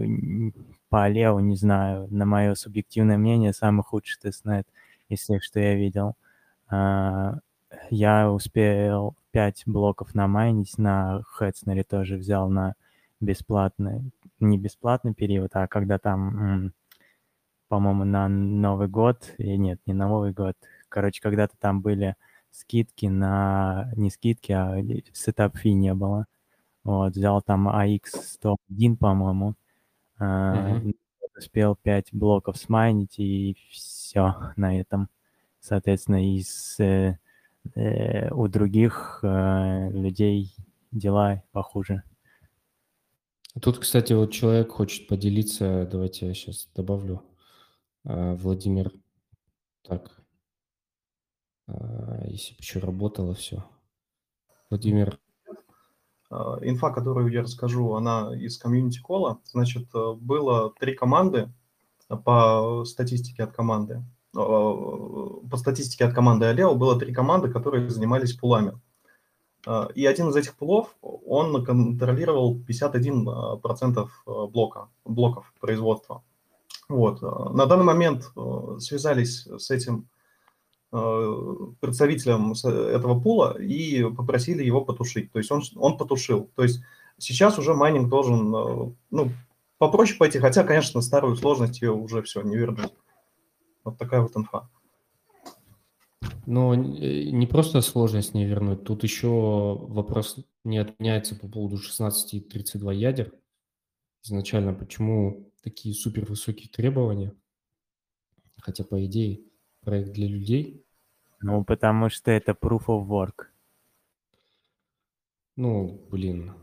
по Лео, не знаю, на мое субъективное мнение, самый худший тестнет из всех, что я видел. А, я успел 5 блоков намайнить, на Хэтснере тоже взял на бесплатный, не бесплатный период, а когда там, по-моему, на Новый год, и нет, не на Новый год, короче, когда-то там были скидки на... Не скидки, а сетап фи не было. Вот, взял там AX101, по-моему. Mm-hmm. Успел 5 блоков смайнить, и все на этом. Соответственно, из, э, э, у других э, людей дела похуже. Тут, кстати, вот человек хочет поделиться, давайте я сейчас добавлю. А, Владимир, так, а, если бы еще работало все. Владимир. А, инфа, которую я расскажу, она из комьюнити кола. Значит, э, было три команды по статистике от команды. А, по статистике от команды Алео было три команды, которые занимались пулами. И один из этих пулов, он контролировал 51% блока, блоков производства. Вот. На данный момент э, связались с этим Э, представителям этого пула и попросили его потушить. То есть он, он потушил. То есть сейчас уже майнинг должен э, ну, попроще пойти, хотя, конечно, старую сложность ее уже все не вернуть. Вот такая вот инфа. Но не просто сложность не вернуть, тут еще вопрос не отменяется по поводу 16 и 32 ядер. Изначально, почему такие супер высокие требования? Хотя, по идее, проект для людей. Ну, потому что это proof of work. Ну, блин.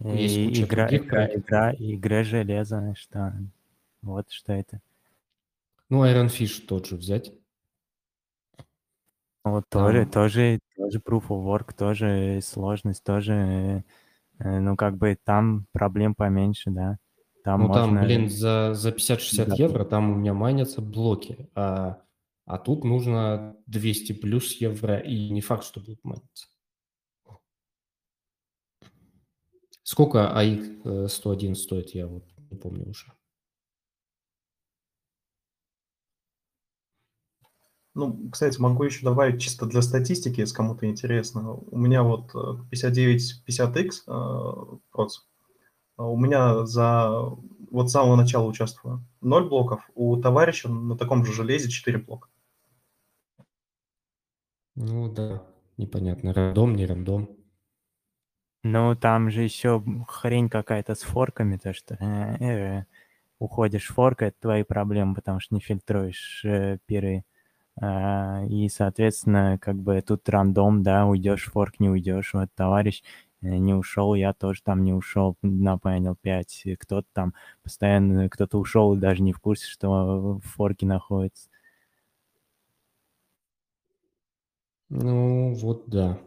Есть И игра, игра, игра, игра железа, что вот что это. Ну, Iron Fish тот же взять. Вот Там... тоже, тоже, тоже proof of work, тоже сложность, тоже, э, ну, как бы там проблем поменьше, да. Там ну, можно... там, блин, за, за 50-60 да. евро там у меня майнятся блоки, а, а тут нужно 200 плюс евро, и не факт, что будут майниться. Сколько АИК 101 э, стоит, я вот не помню уже. Ну, кстати, могу еще добавить чисто для статистики, если кому-то интересно. У меня вот 5950X э, э, проц, а у меня за вот с самого начала участвую 0 блоков, у товарища на таком же железе 4 блока. Ну да, непонятно, рандом, не рандом. Ну, там же еще хрень какая-то с форками, то что э, э, уходишь форка, это твои проблемы, потому что не фильтруешь э, пиры. Э, и, соответственно, как бы тут рандом, да, уйдешь форк, не уйдешь. Вот товарищ Э, не ушел, я тоже там не ушел на Panel 5. Кто-то там постоянно, кто-то ушел и даже не в курсе, что в форке находится. Ну, вот да.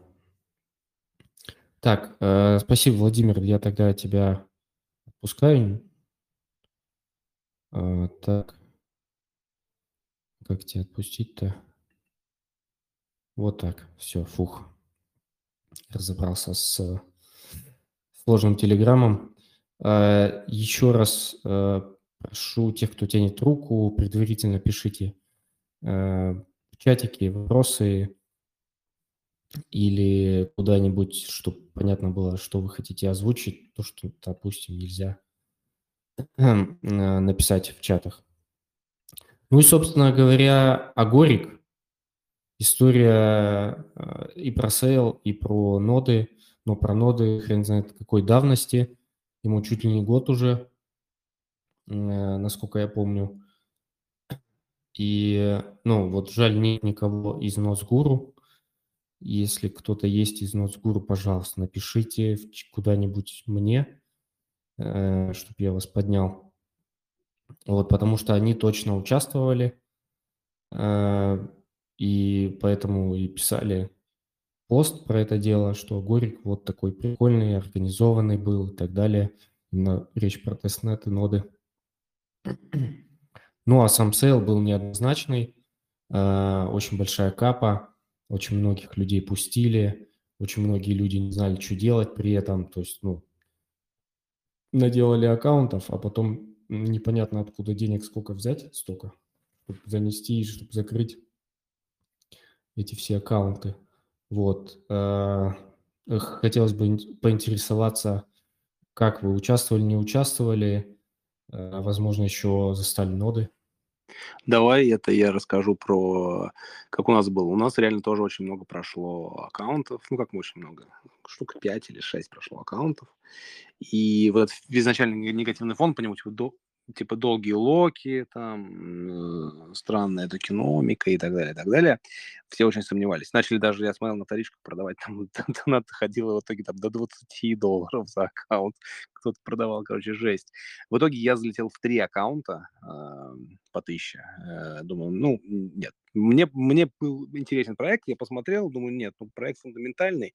Так, э, спасибо, Владимир. Я тогда тебя отпускаю. Э, так. Как тебя отпустить-то? Вот так. Все, фух. разобрался с сложным телеграммом. Э, еще раз э, прошу тех, кто тянет руку, предварительно пишите в чатике вопросы или куда-нибудь, чтобы понятно было, что вы хотите озвучить, то, что, допустим, нельзя <clears throat> написать в чатах. Ну и, собственно говоря, Agoric, история э, и про сейл, и про ноды, но про ноды хрен знает какой давности, ему чуть ли не год уже, э, насколько я помню. И, ну, вот жаль, нет никого из Nodes Guru. Если кто-то есть из Nodes Guru, пожалуйста, напишите куда-нибудь мне, э, чтобы я вас поднял. Вот, потому что они точно участвовали, э, и поэтому и писали пост про это дело, что Agoric вот такой прикольный, организованный был и так далее. Именно речь про тестнеты, ноды. Ну, а сам сейл был неоднозначный, э, очень большая капа, очень многих людей пустили, очень многие люди не знали, что делать при этом, то есть, ну, наделали аккаунтов, а потом непонятно откуда денег сколько взять, столько, чтобы занести, чтобы закрыть эти все аккаунты. Вот. Э, хотелось бы поинтересоваться, как вы участвовали, не участвовали, э, возможно, еще застали ноды. Давай это я расскажу про, как у нас было. У нас реально тоже очень много прошло аккаунтов, ну как очень много, штук 5 или 6 прошло аккаунтов. И вот этот изначальный негативный фон, по нему типа, до, долгие локи, там, э, странная токеномика и так далее, и так далее. Все очень сомневались. Начали даже, я смотрел на вторичках продавать, там <laughs> донат доходило в итоге там до 20 долларов за аккаунт. Кто-то продавал, короче, жесть. В итоге я залетел в три аккаунта э, по тысяче. Э, думаю, ну, нет. Мне, мне был интересен проект, я посмотрел, думаю, нет, ну, проект фундаментальный,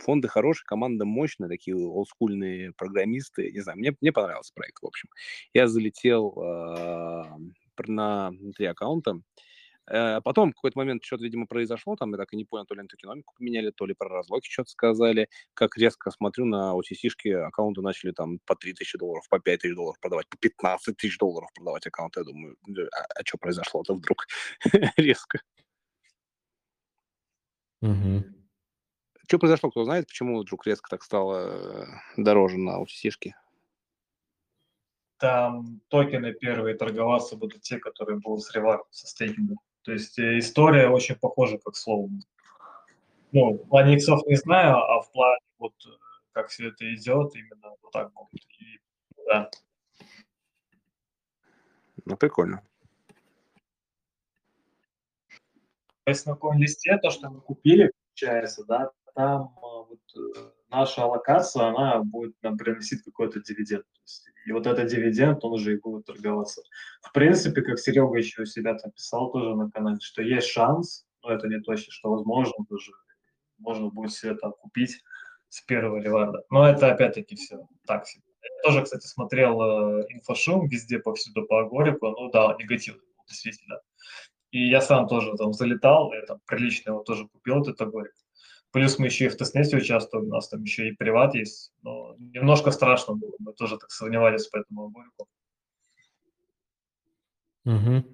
фонды хорошие, команда мощная, такие олдскульные программисты. Не знаю, мне, мне понравился проект, в общем. Я залетел э, на три аккаунта. Э, потом в какой-то момент что-то, видимо, произошло, там я так и не понял, то ли токеномику поменяли, то ли про разлоки что-то сказали. Как резко смотрю на OTC-шки, аккаунты начали там по 3 тысячи долларов, по 5 тысяч долларов продавать, по 15 тысяч долларов продавать аккаунты. Я думаю, а, а что произошло-то вдруг <laughs> резко? Угу. Что произошло, кто знает, почему вдруг резко так стало э, дороже на OTC-шке? Там токены первые торговаться будут те, которые будут с реваром, со стейкингом. То есть э, история очень похожа, как слово. Ну, в плане иксов не знаю, а в плане вот э, как все это идет, именно вот так будет. И, да. Ну, прикольно. Если на каком листе то, что мы купили, получается, да, там а, вот, э, наша аллокация, она будет нам приносить какой-то дивиденд. и вот этот дивиденд, он уже и будет торговаться. В принципе, как Серега еще у себя там писал тоже на канале, что есть шанс, но это не точно, что возможно тоже, можно будет все это купить с первого реварда. Но это опять-таки все так себе. Я тоже, кстати, смотрел э, инфошум везде, повсюду по Агорику, ну да, негативный действительно. И я сам тоже там залетал, я там прилично его тоже купил, этот Агорик. Плюс мы еще и в тестнете участвуем, у нас там еще и приват есть. Но немножко страшно было, мы тоже так сомневались по этому Агорику. Угу.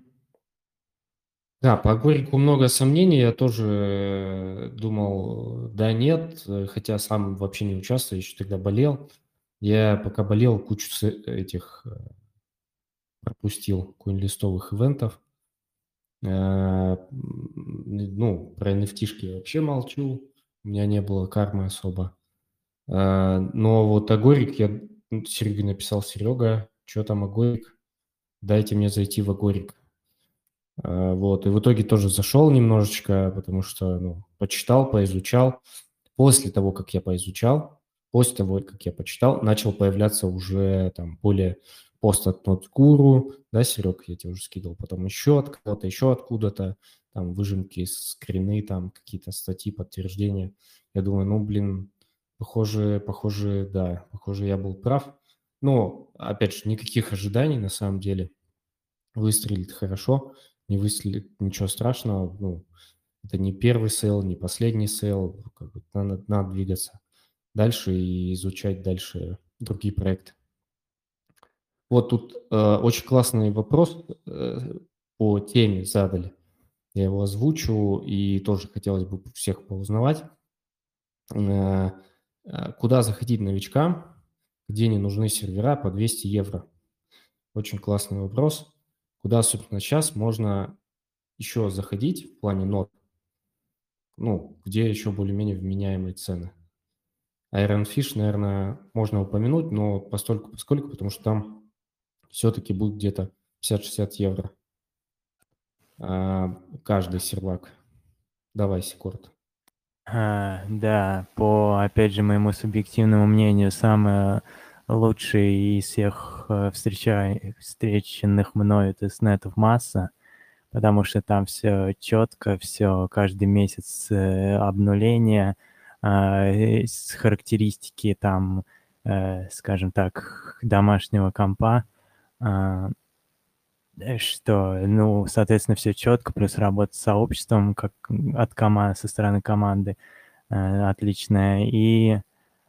Да, по Горику много сомнений. Я тоже э, думал, да нет, э, хотя сам вообще не участвую, еще тогда болел. Я пока болел, кучу этих э, пропустил коин-листовых ивентов. Ну, про nft вообще молчу у меня не было кармы особо. А, но вот Агорик, я Сереге написал, Серега, что там Агорик? Дайте мне зайти в Агорик. А, вот, и в итоге тоже зашел немножечко, потому что, ну, почитал, поизучал. После того, как я поизучал, после того, как я почитал, начал появляться уже там более пост от Нотгуру, да, Серег, я тебе уже скидывал, потом еще от кого-то, еще откуда-то, там выжимки, скрины, там какие-то статьи, подтверждения. Я думаю, ну, блин, похоже, похоже, да, похоже, я был прав. Но, опять же, никаких ожиданий на самом деле. Выстрелит хорошо, не выстрелит ничего страшного. Ну, Это не первый сейл, не последний сейл. Как бы надо, надо двигаться дальше и изучать дальше другие проекты. Вот тут э, очень классный вопрос э, по теме задали. Я его озвучу, и тоже хотелось бы всех поузнавать. Э, э, куда заходить новичкам, где не нужны сервера по 200 евро? Очень классный вопрос. Куда, собственно, сейчас можно еще заходить в плане нот, ну, где еще более-менее вменяемые цены. Iron Fish, наверное, можно упомянуть, но постольку поскольку, потому что там все-таки будет где-то 50-60 евро каждый сервак. Давай, Секорд. А, да, по, опять же, моему субъективному мнению, самое лучшее из всех э, встреча... встреченных мною тестнетов масса, потому что там все четко, все каждый месяц э, обнуление, э, характеристики там, э, скажем так, домашнего компа, а, что, ну, соответственно, все четко, плюс работа с сообществом, как от команды, со стороны команды, э, отличная. И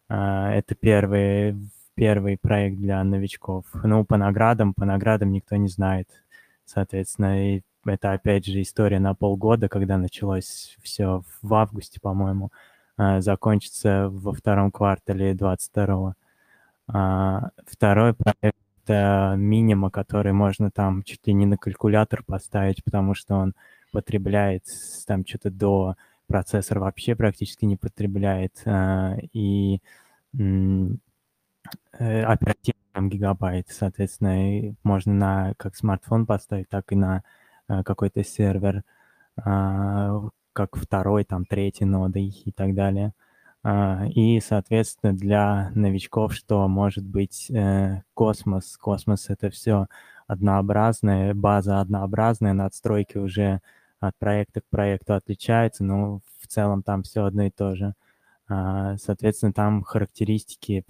э, это первый, первый проект для новичков. Ну, по наградам, по наградам никто не знает, соответственно, и это, опять же, история на полгода, когда началось все в августе, по-моему, э, закончится во втором квартале 22-го. А, второй проект это минима, который можно там чуть ли не на калькулятор поставить, потому что он потребляет там что-то до процессор вообще практически не потребляет, э, и э, оперативно там гигабайт, соответственно, можно на как смартфон поставить, так и на э, какой-то сервер, как второй, там, третий ноды и так далее. А, и, соответственно, для новичков, что может быть э, космос. Космос — это все однообразное, база однообразная, надстройки уже от проекта к проекту отличаются, но в целом там все одно и то же. А, соответственно, там характеристики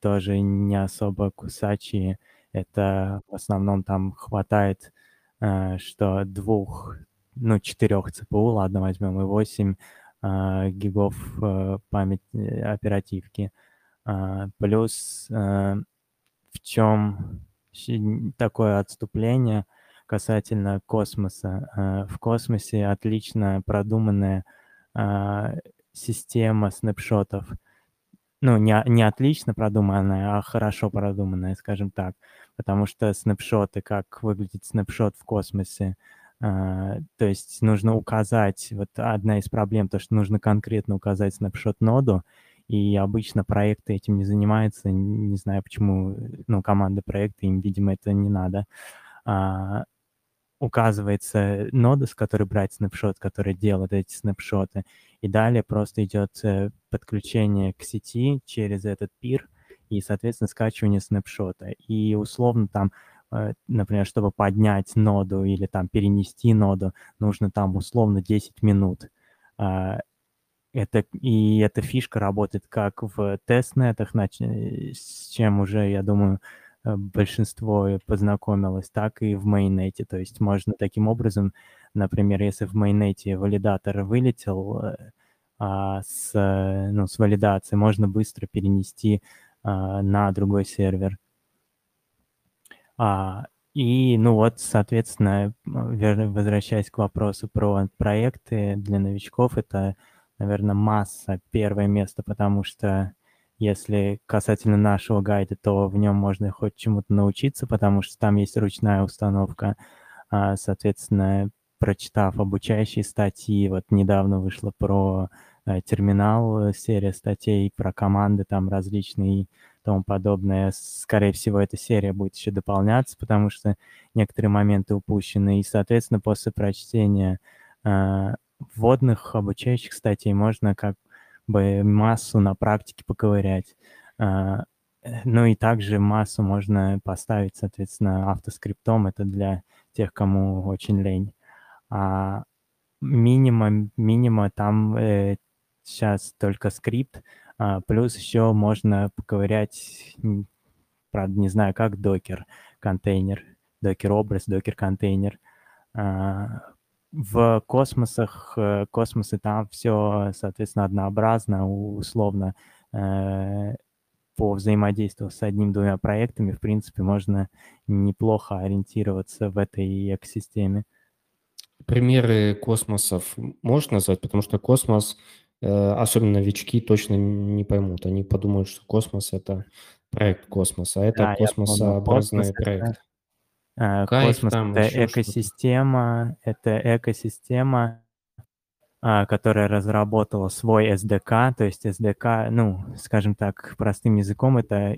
тоже не особо кусачие. Это в основном там хватает, э, что двух, ну, четырех ЦПУ, ладно, возьмем, и восемь гигов э, память э, оперативки. А, плюс в чем такое отступление касательно космоса. В космосе отлично продуманная а, система снапшотов. Ну, не, не отлично продуманная, а хорошо продуманная, скажем так. Потому что снапшоты, как выглядит снапшот в космосе, а, то есть нужно указать, вот одна из проблем, то, что нужно конкретно указать снапшот-ноду, и обычно проекты этим не занимаются, не знаю почему, ну, команда проекта, им, видимо, это не надо. А, указывается нода, с которой брать снапшот, который делает эти снапшоты, и далее просто идет э, подключение к сети через этот пир, и, соответственно, скачивание снапшота. И условно там например, чтобы поднять ноду или там перенести ноду, нужно там условно 10 минут. А, это, и эта фишка работает как в тестнетах, с чем уже, я думаю, э, большинство познакомилось, так и в майонете. То есть можно таким образом, например, если в майонете валидатор вылетел э, а с, ну, с валидацией, можно быстро перенести а, на другой сервер. А, и, ну вот, соответственно, возвращаясь к вопросу про проекты для новичков, это, наверное, масса первое место, потому что если касательно нашего гайда, то в нем можно хоть чему-то научиться, потому что там есть ручная установка. А, соответственно, прочитав обучающие статьи, вот недавно вышло про э, терминал, э, серия статей про команды там различные, тому подобное. Скорее всего, эта серия будет еще дополняться, потому что некоторые моменты упущены. И, соответственно, после прочтения э, вводных обучающих статей можно как бы массу на практике поковырять. Э, ну и также массу можно поставить, соответственно, автоскриптом. Это для тех, кому очень лень. А минимум, минимум там э, сейчас только скрипт, плюс еще можно поковырять, правда, не знаю, как докер контейнер, докер образ, докер контейнер. А, в космосах, э, космосы там все, соответственно, однообразно, условно э, по взаимодействию с одним-двумя проектами, в принципе, можно неплохо ориентироваться в этой экосистеме. Примеры космосов можешь назвать? Потому что космос, особенно новички, точно не поймут. Они подумают, что космос – это проект космоса, а это да, космосообразный космос проект. Это, Кайф космос там, это экосистема, это экосистема, а, которая разработала свой SDK, то есть SDK, ну, скажем так, простым языком, это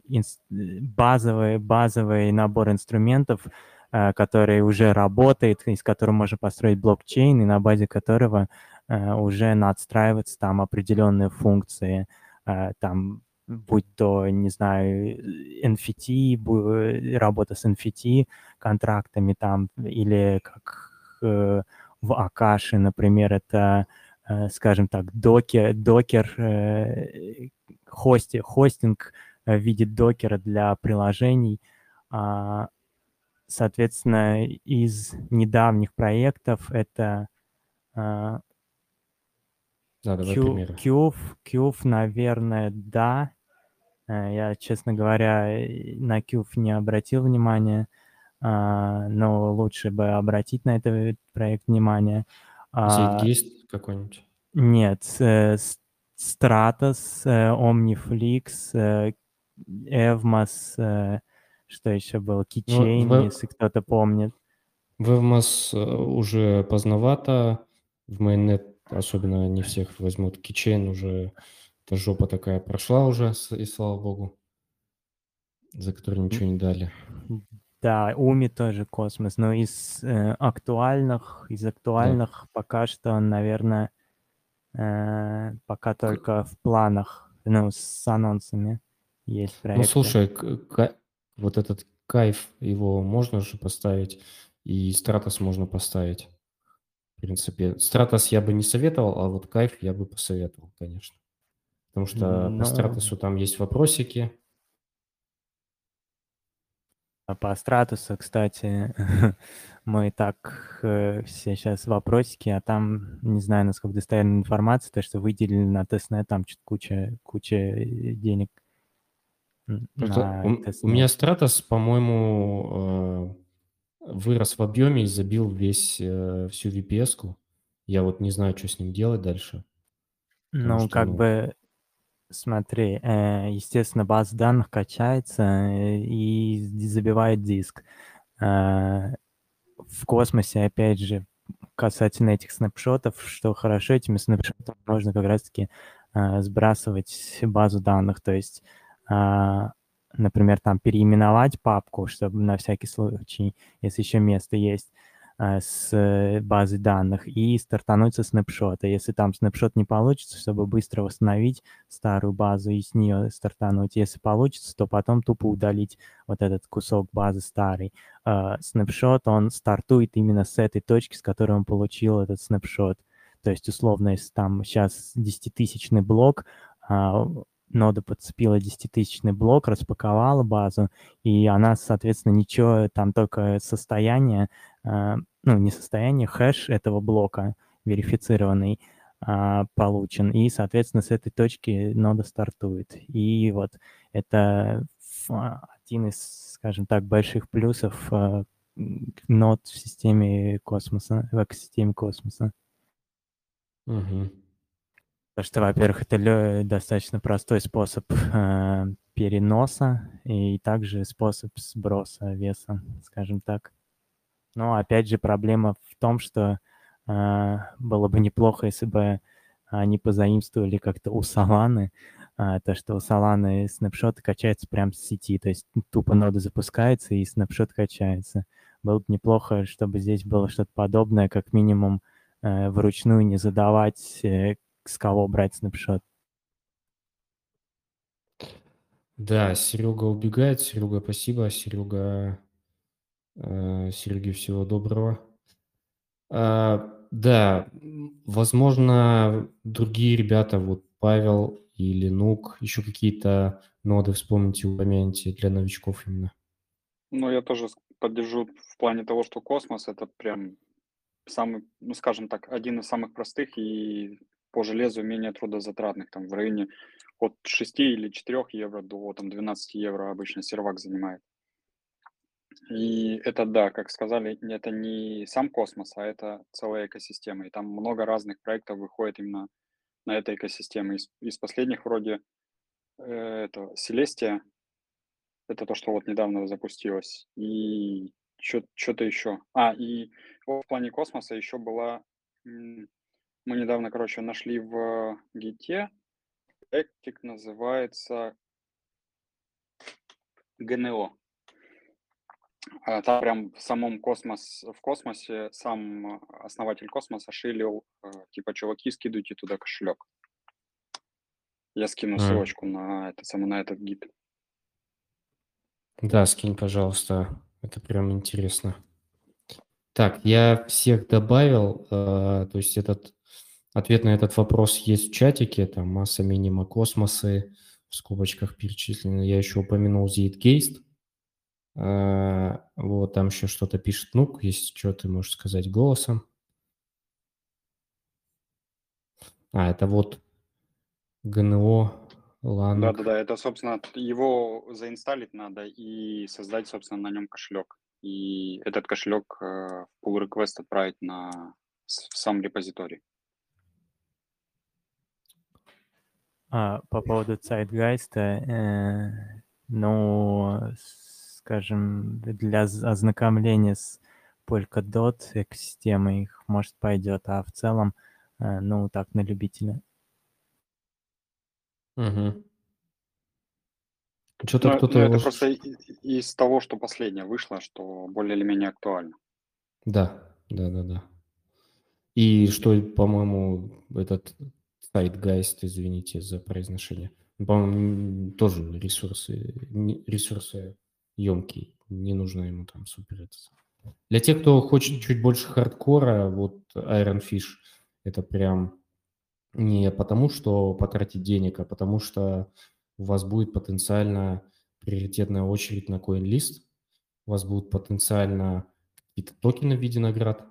базовый, базовый набор инструментов, а, который уже работает, из которого можно построить блокчейн, и на базе которого уже надстраиваться там определенные функции, там, будь то, не знаю, NFT, работа с NFT контрактами там, или как э, в Акаше, например, это, э, скажем так, докер, докер э, хости, хостинг в виде докера для приложений. А, соответственно, из недавних проектов это да, давай Q, Qf, наверное, да. Э, я, честно говоря, на Qf не обратил внимания. А, но лучше бы обратить на этот проект внимание. А, есть какой-нибудь? Нет, Stratos, э, Omniflix, Evmos, э, что еще было, Keychain, ну, если кто-то помнит. В Evmos уже поздновато, в Mainnet особенно не всех возьмут. Keychain уже, эта жопа такая прошла уже, и слава богу, за которую ничего не дали. Да, Уми тоже космос, но из э, актуальных, из актуальных да. пока что, наверное, э, пока только в планах, ну, с анонсами есть проекты. Ну, слушай, вот этот кайф, его можно же поставить, и Стратос можно поставить, принципе. Стратос я бы не советовал, а вот кайф я бы посоветовал, конечно. Потому что Но... по Стратосу там есть вопросики, а по стратусу, кстати, <laughs> мы так э, все сейчас вопросики, а там, не знаю, насколько достоверная информация, то, что выделили на тестнет там что-то куча, куча э, денег. На у, у меня стратус, по-моему, э, вырос в объеме и забил весь, э, всю VPS-ку. Я вот не знаю, что с ним делать дальше. Ну, что, как ну... бы Смотри, э, естественно, база данных качается э, и забивает диск. Э, в космосе, опять же, касательно этих снапшотов, что хорошо, этими снапшотами можно как раз-таки сбрасывать базу данных, то есть, например, там переименовать папку, чтобы на всякий случай, если еще место есть, Э, с базы данных и стартануть со снапшота. Если там снапшот не получится, чтобы быстро восстановить старую базу и с нее стартануть. Если получится, то потом тупо удалить вот этот кусок базы старый. Э, снапшот, он стартует именно с этой точки, с которой он получил этот снапшот. То есть, условно, если там сейчас 10-тысячный блок, а, нода подцепила 10-тысячный блок, распаковала базу, и она, соответственно, ничего, там только состояние, э, ну, не состояние, хэш этого блока верифицированный э, получен, и, соответственно, с этой точки нода стартует. И вот это один из, скажем так, больших плюсов э, нод в системе космоса, в экосистеме космоса. Угу. Потому что, во-первых, это достаточно простой способ э, переноса и также способ сброса веса, скажем так. Но опять же проблема в том, что э, было бы неплохо, если бы они позаимствовали как-то у Solana, э, то, что у Solana снапшот качается прямо с сети, то есть тупо нода запускается и снапшот качается. Было бы неплохо, чтобы здесь было что-то подобное, как минимум э, вручную не задавать э, с кого брать снапшот. Да, Серега убегает. Серега, спасибо. Серега, э, Сереге всего доброго. А, да, возможно, другие ребята, вот Павел или Нук, еще какие-то ноды вспомните, упомяните для новичков именно. Ну, я тоже поддержу в плане того, что космос это прям самый, ну, скажем так, один из самых простых и по железу менее трудозатратных, там в районе от 6 или 4 евро до там, 12 евро обычно сервак занимает. И это, да, как сказали, это не сам космос, а это целая экосистема. И там много разных проектов выходит именно на этой экосистеме. Из, из последних вроде э, это Celestia, это то, что вот недавно запустилось. И что-то еще. А, и в плане космоса еще была... Мы недавно, короче, нашли в Гите проектик, называется ГНО. А, там прям в самом космос, в космосе сам основатель космоса шилил, э, типа, чуваки, скидывайте туда кошелек. Я скину ссылочку на, это, само, на этот гид. Да, скинь, пожалуйста. Это прям интересно. Так, я всех добавил, э, то есть этот ответ на этот вопрос есть в чатике, там масса минима космосы в скобочках перечислены. Я еще упомянул Zeitgeist. Э, вот, там еще что-то пишет Нук, если что, ты можешь сказать голосом. А, это вот ГНО Lang. Да-да-да, это, собственно, его заинсталить надо и создать, собственно, на нем кошелек. И этот кошелек э, pull request отправить на в сам репозиторий. А, по поводу Zeitgeist, э, ну, скажем, для ознакомления с Polkadot экосистемой их, может, пойдет, а в целом, э, ну, так, на любителя. Угу. Что-то Ну, кто-то ну, это просто из того, что последнее вышло, что более или менее актуально. Да, да, да, да. И что, по-моему, этот Гайст, извините за произношение, по-моему, тоже ресурсы, ресурсы емкий, не нужно ему там супер это. Для тех, кто хочет чуть больше хардкора, вот Iron Fish это прям не потому, что потратить денег, а потому что у вас будет потенциально приоритетная очередь на CoinList, у вас будут потенциально какие-то токены в виде наград,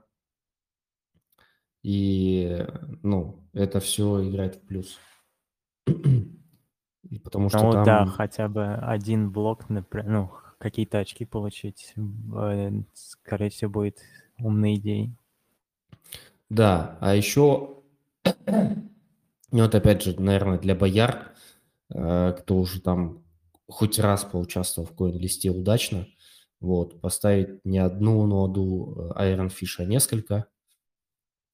и, ну, это все играет в плюс. И потому что ну там... да, хотя бы один блок, например, ну, какие-то очки получить, э, скорее всего, будет умной идеей. Да, а еще <clears throat> вот опять же, наверное, для бояр, э, кто уже там хоть раз поучаствовал в CoinList е удачно, вот, поставить не одну ноду э, Iron Fish, а несколько.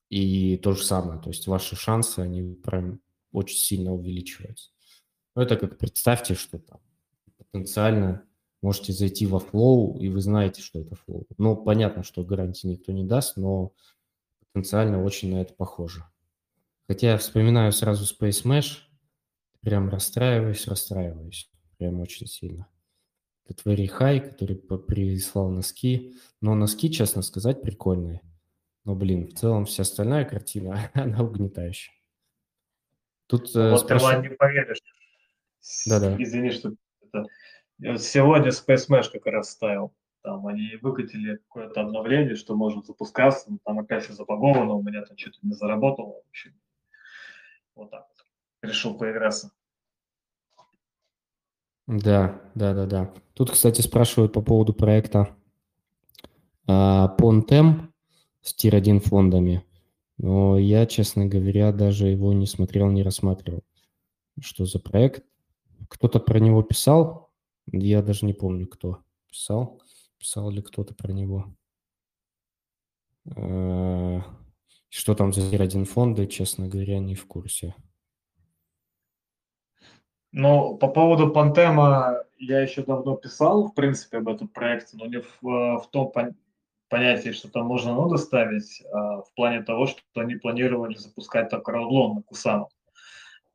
И то же самое, то есть ваши шансы, они прям очень сильно увеличиваются. Ну, это как представьте, что там потенциально можете зайти во Flow, и вы знаете, что это Flow. Ну, понятно, что гарантии никто не даст, но потенциально очень на это похоже. Хотя я вспоминаю сразу Space Mesh, прям расстраиваюсь, расстраиваюсь. Прям очень сильно. Это Very High, который прислал носки. Но носки, честно сказать, прикольные. Но, блин, в целом вся остальная картина, <laughs> она угнетающая. Тут э, вот спраш... ты, не поверишь. Да-да. Извини, что это... Сегодня Space Mesh как раз ставил. Там они выкатили какое-то обновление, что может запускаться, там опять все забаговано, у меня там что-то не заработало. В общем, вот так вот. Решил поиграться. Да, да, да, да. Тут, кстати, спрашивают по поводу проекта Pontem с тир-1 фондами. Но я, честно говоря, даже его не смотрел, не рассматривал. Что за проект? Кто-то про него писал? Я даже не помню, кто писал. Писал ли кто-то про него? А, что там за тир-1 фонды, честно говоря, не в курсе. Ну, по поводу Пантема я еще давно писал, в принципе, об этом проекте, но не в, в том понятии, что там можно ноды ставить, а в плане того, что они планировали запускать там краудлон на Кусану.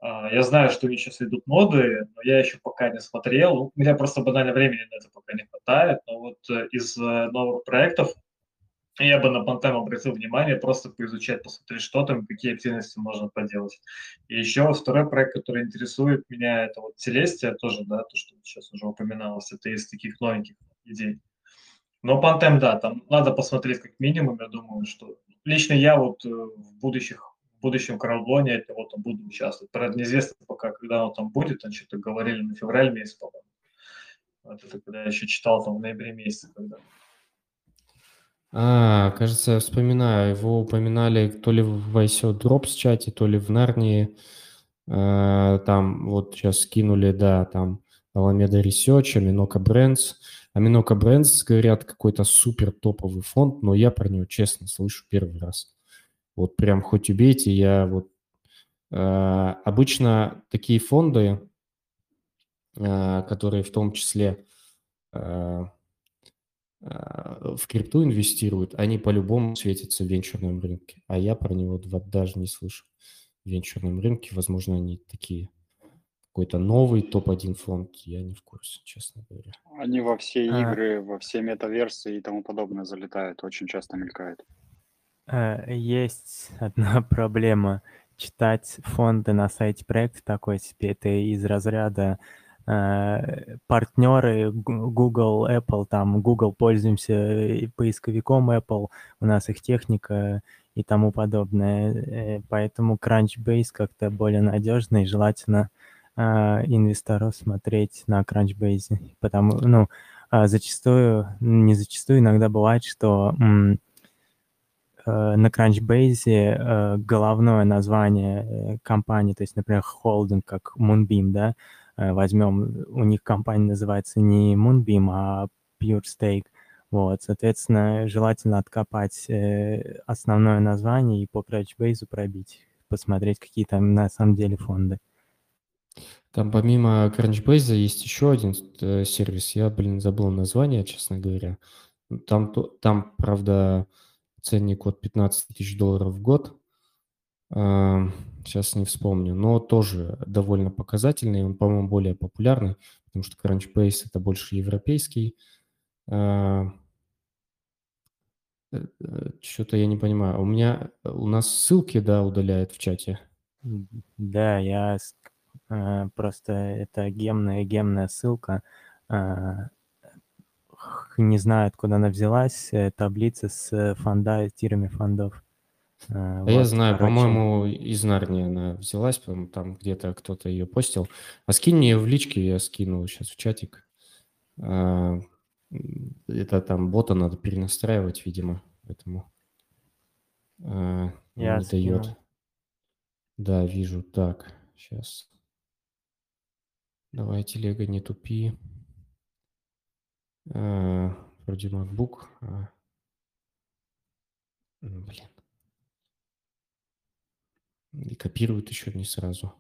А, я знаю, что они сейчас идут ноды, но я еще пока не смотрел. У меня просто банально времени на это пока не хватает. Но вот э, из э, новых проектов я бы на Пантем обратил внимание, просто поизучать, посмотреть, что там, какие активности можно поделать. И еще второй проект, который интересует меня, это вот Целестия тоже, да, то, что сейчас уже упоминалось, это из таких новеньких идей. Но Пантем, да, там надо посмотреть как минимум, я думаю, что лично я вот э, в будущих в будущем краудлоне от него там буду участвовать. Правда, неизвестно пока, когда он там будет, там что-то говорили на февраль месяц, по-моему. Вот это когда я еще читал там в ноябре месяце, когда. А, кажется, я вспоминаю, его упоминали то ли в ICO Drops чате, то ли в Нарнии. А, там вот сейчас скинули, да, там Alameda Research, Aminoca Brands. Aminoca Brands, говорят, какой-то супер топовый фонд, но я про него, честно, слышу первый раз. Вот прям хоть убейте, я вот... Э, обычно такие фонды, э, которые в том числе э, в крипту инвестируют, они по-любому светятся в венчурном рынке, а я про него даже не слышу в венчурном рынке. Возможно, они такие какой-то новый топ-1 фонд, я не в курсе, честно говоря. Они во все а... игры, во все метаверсы и тому подобное залетают, очень часто мелькают. А, есть одна <laughs> проблема. Читать фонды на сайте проекта такой себе, это из разряда э, партнеры Google, Apple, там Google пользуемся поисковиком Apple, у нас их техника и тому подобное. Э, поэтому Crunchbase как-то более надежный, желательно а, инвесторов смотреть на Crunchbase, потому, ну, а, зачастую, не зачастую, иногда бывает, что э, на Crunchbase э, головное название э, компании, то есть, например, холдинг, как Moonbeam, да, возьмем, у них компания называется не Moonbeam, а Pure Stake, вот, соответственно, желательно откопать основное название и по Crunchbase пробить, посмотреть, какие там на самом деле фонды. Там помимо Crunchbase есть еще один э, сервис. Я, блин, забыл название, честно говоря. Там, там правда, ценник от 15 тысяч долларов в год. Сейчас не вспомню, но тоже довольно показательный. Он, по-моему, более популярный, потому что Crunchbase – это больше европейский. А, э, э, Что-то я не понимаю. У меня, у нас ссылки, да, удаляют в чате. Да, я просто это гемная гемная ссылка. Э, не знаю, откуда она взялась. Э, таблица с фонда, тирами фондов. А вот, я знаю, короче... по-моему, из Нарнии она взялась, по там где-то кто-то ее постил. А скинь мне ее в личке, я скинул сейчас в чатик. Это там бота надо перенастраивать, видимо, поэтому я не дает. Да, вижу. Так, сейчас. Давай, телега, не тупи. А, вроде MacBook. А... Блин. И копируют еще не сразу.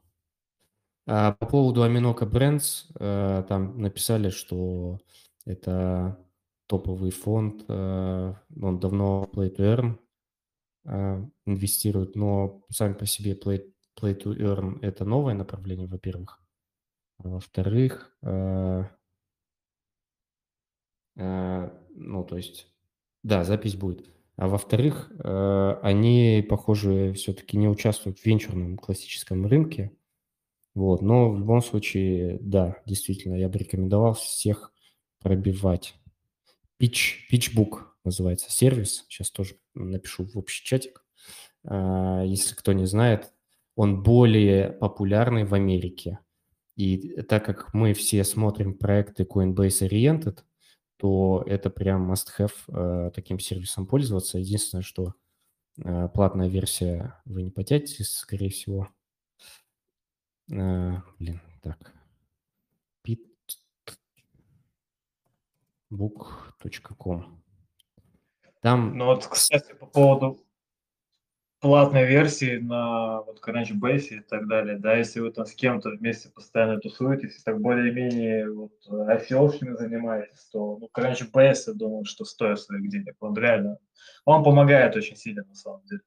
А по поводу Aminoca Brands, а, там написали, что это топовый фонд, а, он давно Play to Earn а, инвестирует, но сами по себе Play, Play to Earn – это новое направление, во-первых. А во-вторых, э, э, ну, то есть, да, запись будет. А во-вторых, э, они, похоже, все-таки не участвуют в венчурном классическом рынке. Вот, но в любом случае, да, действительно, я бы рекомендовал всех пробивать. Pitch, PitchBook называется сервис. Сейчас тоже напишу в общий чатик. Если кто не знает, он более популярный в Америке. И так как мы все смотрим проекты Coinbase Oriented, то это прям must-have э, таким сервисом пользоваться. Единственное, что э, платная версия вы не потянете, скорее всего. Э, блин, так. pitbook.com. Там... Ну вот, кстати, по поводу платной версии на вот Crunchbase и так далее, да, если вы там с кем-то вместе постоянно тусуетесь и так более-менее вот занимаетесь, то ну, Crunchbase, я думаю, что стоит своих денег. Он реально, он помогает очень сильно на самом деле.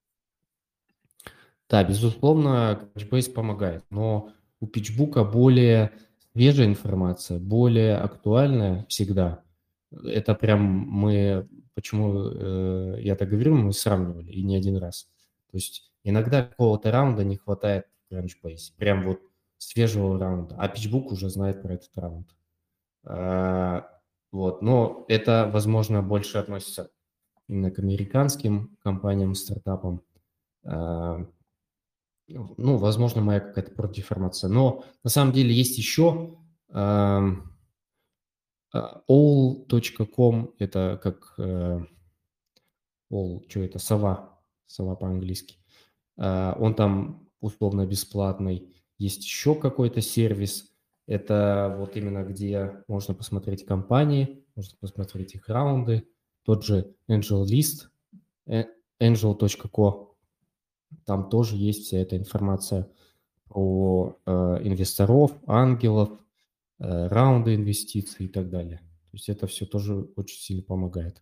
Да, безусловно, Crunchbase помогает, но у PitchBook более свежая информация, более актуальная всегда. Это прям мы, почему э, я так говорю, мы сравнивали, и не один раз. То есть иногда какого-то раунда не хватает в Crunchbase, прям вот свежего раунда, а PitchBook уже знает про этот раунд. А, Вот. Но это, возможно, больше относится именно к американским компаниям, стартапам. А, ну, возможно, моя какая-то профдеформация. Но на самом деле есть еще all.com, это как э, all, что это, сова, сова по-английски. А, он там условно бесплатный. Есть еще какой-то сервис, это вот именно где можно посмотреть компании, можно посмотреть их раунды. Тот же э, angel.co, там тоже есть вся эта информация про э, инвесторов, ангелов, э, раунды инвестиций и так далее. То есть это все тоже очень сильно помогает.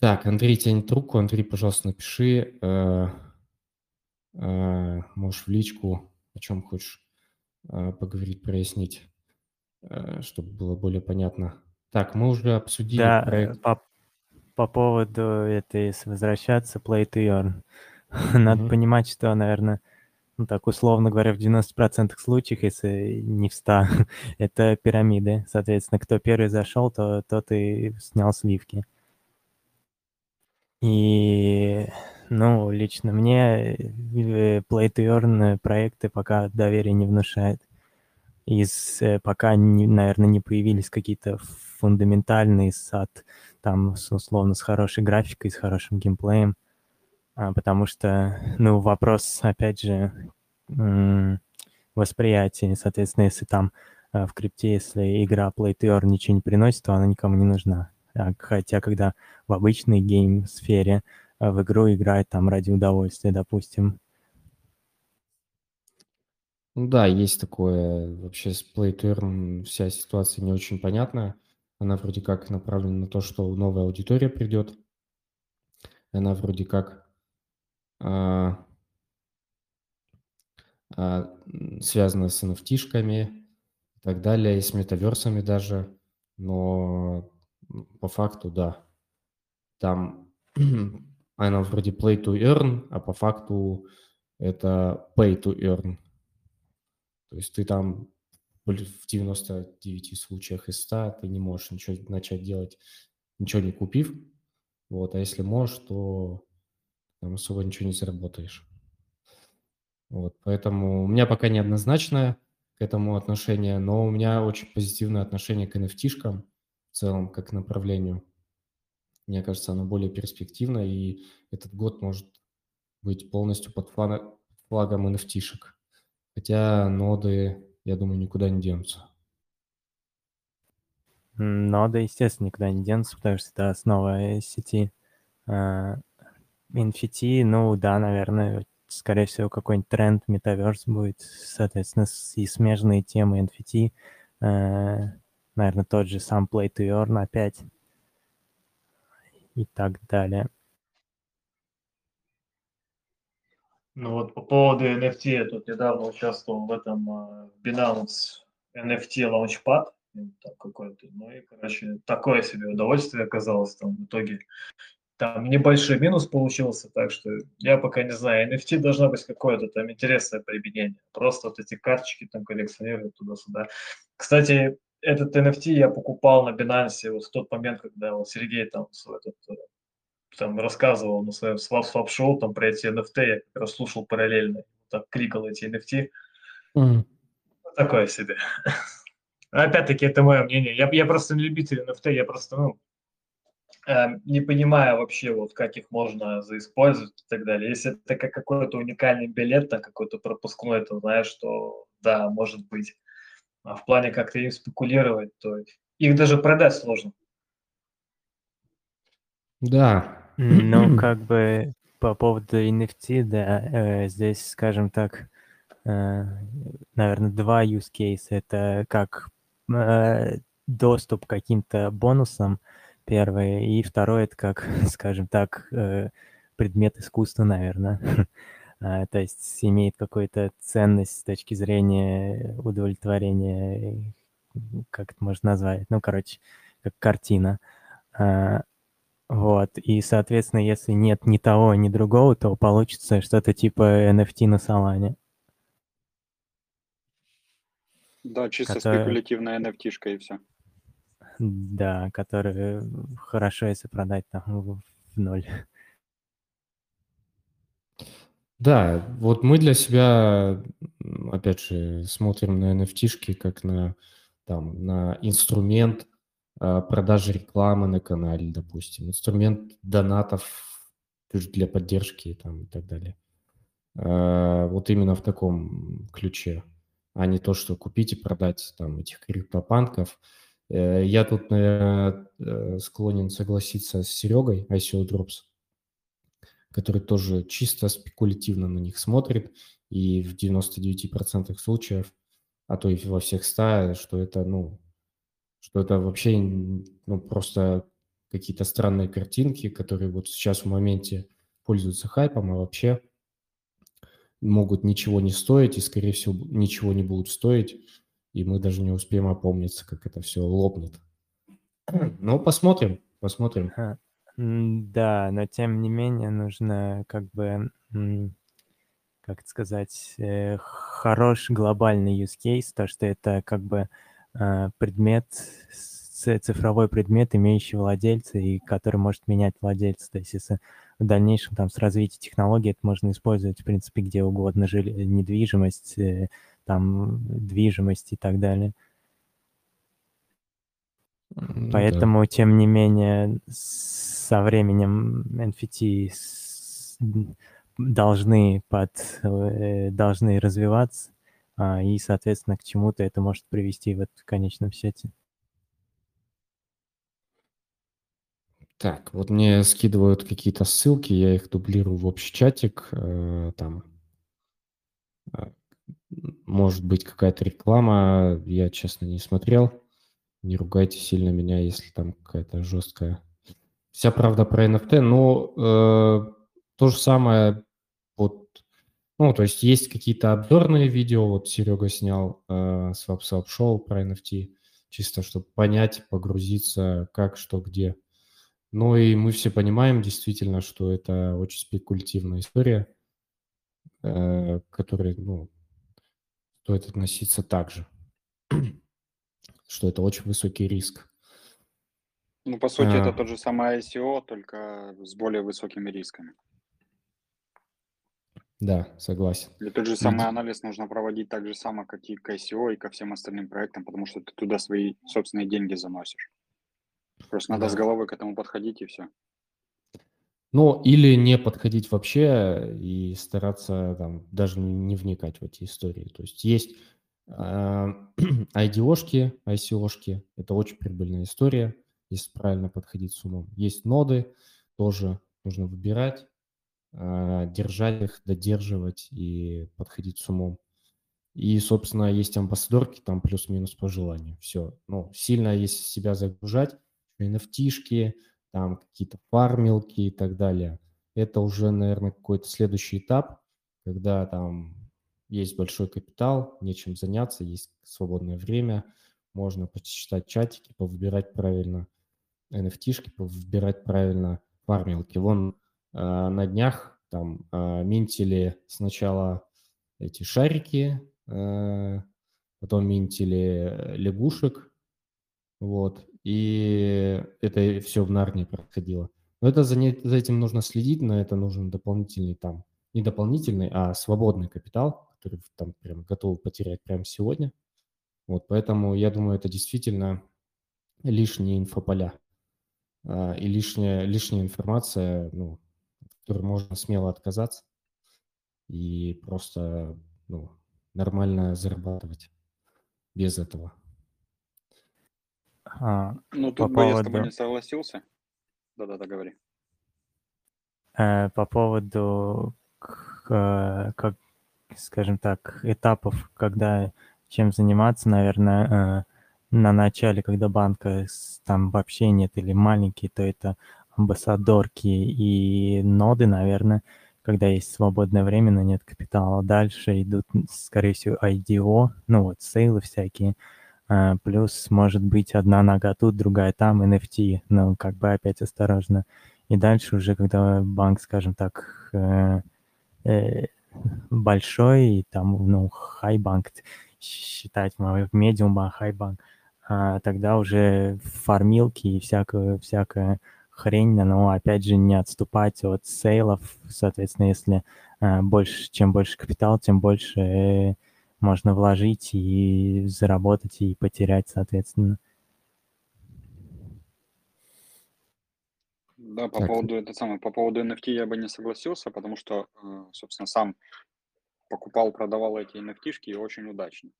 Так, Андрей тянет трубку. Андрей, пожалуйста, напиши, э, э, можешь в личку, о чем хочешь э, поговорить, прояснить, э, чтобы было более понятно. Так, мы уже обсудили да, проект. По, по поводу этой возвращаться play to earn. <laughs> Надо mm-hmm. понимать, что, наверное, ну так условно говоря, в 90% случаев, если не в 100, <laughs> это пирамиды. Соответственно, кто первый зашел, то тот и снял сливки. И, ну, лично мне э, Play to Earn проекты пока доверия не внушает. Из, э, пока, не, наверное, не появились какие-то фундаментальные сад, там, условно, с хорошей графикой, с хорошим геймплеем. А, потому что, ну, вопрос, опять же, восприятия. Соответственно, если там э, в крипте, если игра Play to Earn ничего не приносит, то она никому не нужна. А, хотя, когда в обычной гейм-сфере э, в игру играет там ради удовольствия, допустим. Ну да, есть такое. Вообще с Play to Earn вся ситуация не очень понятная. Она вроде как направлена на то, что новая аудитория придет. Она вроде как а, а, связана с NFT-шками и так далее, и с метаверсами даже. Но по факту, да. Там <clears throat> она вроде play to earn, а по факту это pay to earn. То есть ты там в 99 случаях из 100 ты не можешь ничего начать делать, ничего не купив. Вот, а если можешь, то там особо ничего не заработаешь. Вот, поэтому у меня пока неоднозначное к этому отношение, но у меня очень позитивное отношение к NFT-шкам в целом, как направлению. Мне кажется, оно более перспективно, и этот год может быть полностью под флагом NFT-шек. Хотя ноды, я думаю, никуда не денутся. Ноды, естественно, никуда не денутся, потому что это основа сети. NFT, а, ну да, наверное, скорее всего, какой-нибудь тренд метаверс будет, соответственно, и смежные темы NFT, э, наверное, тот же сам Play to Earn опять и так далее. Ну вот по поводу NFT, я тут недавно участвовал в этом uh, Binance NFT Launchpad, там какой-то, ну и, короче, такое себе удовольствие оказалось там в итоге там небольшой минус получился, так что я пока не знаю. NFT должна быть какое-то там интересное применение. Просто вот эти карточки там коллекционировать туда-сюда. Кстати, этот NFT я покупал на Binance вот в тот момент, когда вот Сергей там этот, э, там рассказывал на своем swap swap шоу там про эти NFT, я как раз слушал параллельно, так кликал эти NFT. Mm. Такое себе. Опять-таки, это мое мнение. Я, я просто не любитель NFT, я просто, ну, Эм, не понимая вообще, вот как их можно заиспользовать и так далее. Если это как какой-то уникальный билет, там какой-то пропускной, то знаешь, что да, может быть. А в плане как-то им спекулировать, то их даже продать сложно. Да. Ну, <clears throat> как бы по поводу NFT, да, э, здесь, скажем так, э, наверное, два use case. Это как э, доступ к каким-то бонусам, первое. И второе, это как, <laughs> скажем так, э, предмет искусства, наверное. <laughs> А, то есть имеет какую-то ценность с точки зрения удовлетворения, как это можно назвать, ну, короче, как картина. А, вот, и, соответственно, если нет ни того, ни другого, то получится что-то типа NFT на Солане. Да, чисто который... спекулятивная NFT-шка и все. Да, которые хорошо, если продать там в ноль. Да, вот мы для себя, опять же, смотрим на NFT как на, там, на инструмент а, продажи рекламы на канале, допустим, инструмент донатов для поддержки там, и так далее. А, вот именно в таком ключе, а не то, что купить и продать там этих криптопанков. Э, я тут, наверное, э, склонен согласиться с Серегой ICO Drops который тоже чисто спекулятивно на них смотрит, и в 99% случаев, а то и во всех 100, что это, ну, что это вообще ну, просто какие-то странные картинки, которые вот сейчас в моменте пользуются хайпом, а вообще могут ничего не стоить и, скорее всего, ничего не будут стоить, и мы даже не успеем опомниться, как это все лопнет. <clears throat> Ну, посмотрим, посмотрим. Да, но тем не менее нужно как бы, как сказать, э, хороший глобальный use case, то, что это как бы э, предмет, цифровой предмет, имеющий владельца и который может менять владельца. То есть если в дальнейшем там с развитием технологий это можно использовать, в принципе, где угодно, жили, недвижимость, э, там, движимость и так далее. Поэтому, да. тем не менее, со временем NFT должны, под, э, должны развиваться, а, и, соответственно, к чему-то это может привести в, в конечном счете. Так, вот мне скидывают какие-то ссылки, я их дублирую в общий чатик, э, там э, может быть какая-то реклама, я, честно, не смотрел. Не ругайте сильно меня, если там какая-то жесткая Вся правда про NFT, но э, то же самое, вот, ну, то есть есть какие-то обзорные видео, вот Серега снял э, Swap Swap Show про NFT, чисто чтобы понять, погрузиться, как, что, где. Ну и мы все понимаем действительно, что это очень спекулятивная история, э, которой, ну, стоит относиться так же, что это очень высокий риск. Ну, по сути, это а. тот же самый ICO, только с более высокими рисками. Да, согласен. И тот же самый анализ нужно проводить так же само, как и к ICO, и ко всем остальным проектам, потому что ты туда свои собственные деньги заносишь. Просто надо да. с головой к этому подходить, и все. Ну, или не подходить вообще и стараться там даже не вникать в эти истории. То есть есть <clears throat> IDO-шки, ICO-шки, это очень прибыльная история если правильно подходить с умом. Есть ноды, тоже нужно выбирать, а, держать их, додерживать и подходить с умом. И, собственно, есть амбассадорки, там плюс-минус по желанию. Все. Ну, сильно если себя загружать, nft там какие-то фармилки и так далее. Это уже, наверное, какой-то следующий этап, когда там есть большой капитал, нечем заняться, есть свободное время, можно почитать чатики, повыбирать правильно – NFT-шки, выбирать правильно фармилки. Вон э, на днях там э, минтили сначала эти шарики, э, потом минтили лягушек, вот, и это все в Нарнии происходило. Но это за, не, за этим нужно следить, на это нужен дополнительный там, не дополнительный, а свободный капитал, который там прям готовы потерять прямо сегодня. Вот, поэтому я думаю, это действительно лишние инфополя. А, и лишняя, лишняя информация, ну, которой можно смело отказаться и просто ну, нормально зарабатывать без этого. А, ну, тут по бы поводу... я с тобой не согласился. Да-да-да, говори. Э, по поводу, э, как, скажем так, этапов, когда чем заниматься, наверное, э, на начале, когда банка там вообще нет или маленький, то это амбассадорки и ноды, наверное, когда есть свободное время, но нет капитала. Дальше идут, скорее всего, IDO, ну вот, сейлы всякие. А, плюс, может быть, одна нога тут, другая там, NFT, но как бы опять осторожно. И дальше уже, когда банк, скажем так, э, э, большой, там, ну, хай банк считать, медиум банк, хай банк, а тогда уже фармилки и всякое, всякая хрень, но опять же не отступать от сейлов, соответственно, если э, больше, чем больше капитал, тем больше э, можно вложить и заработать и потерять, соответственно. Да, по так. поводу это самое, по поводу NFT я бы не согласился, потому что, э, собственно, сам покупал, продавал эти NFT и очень удачно.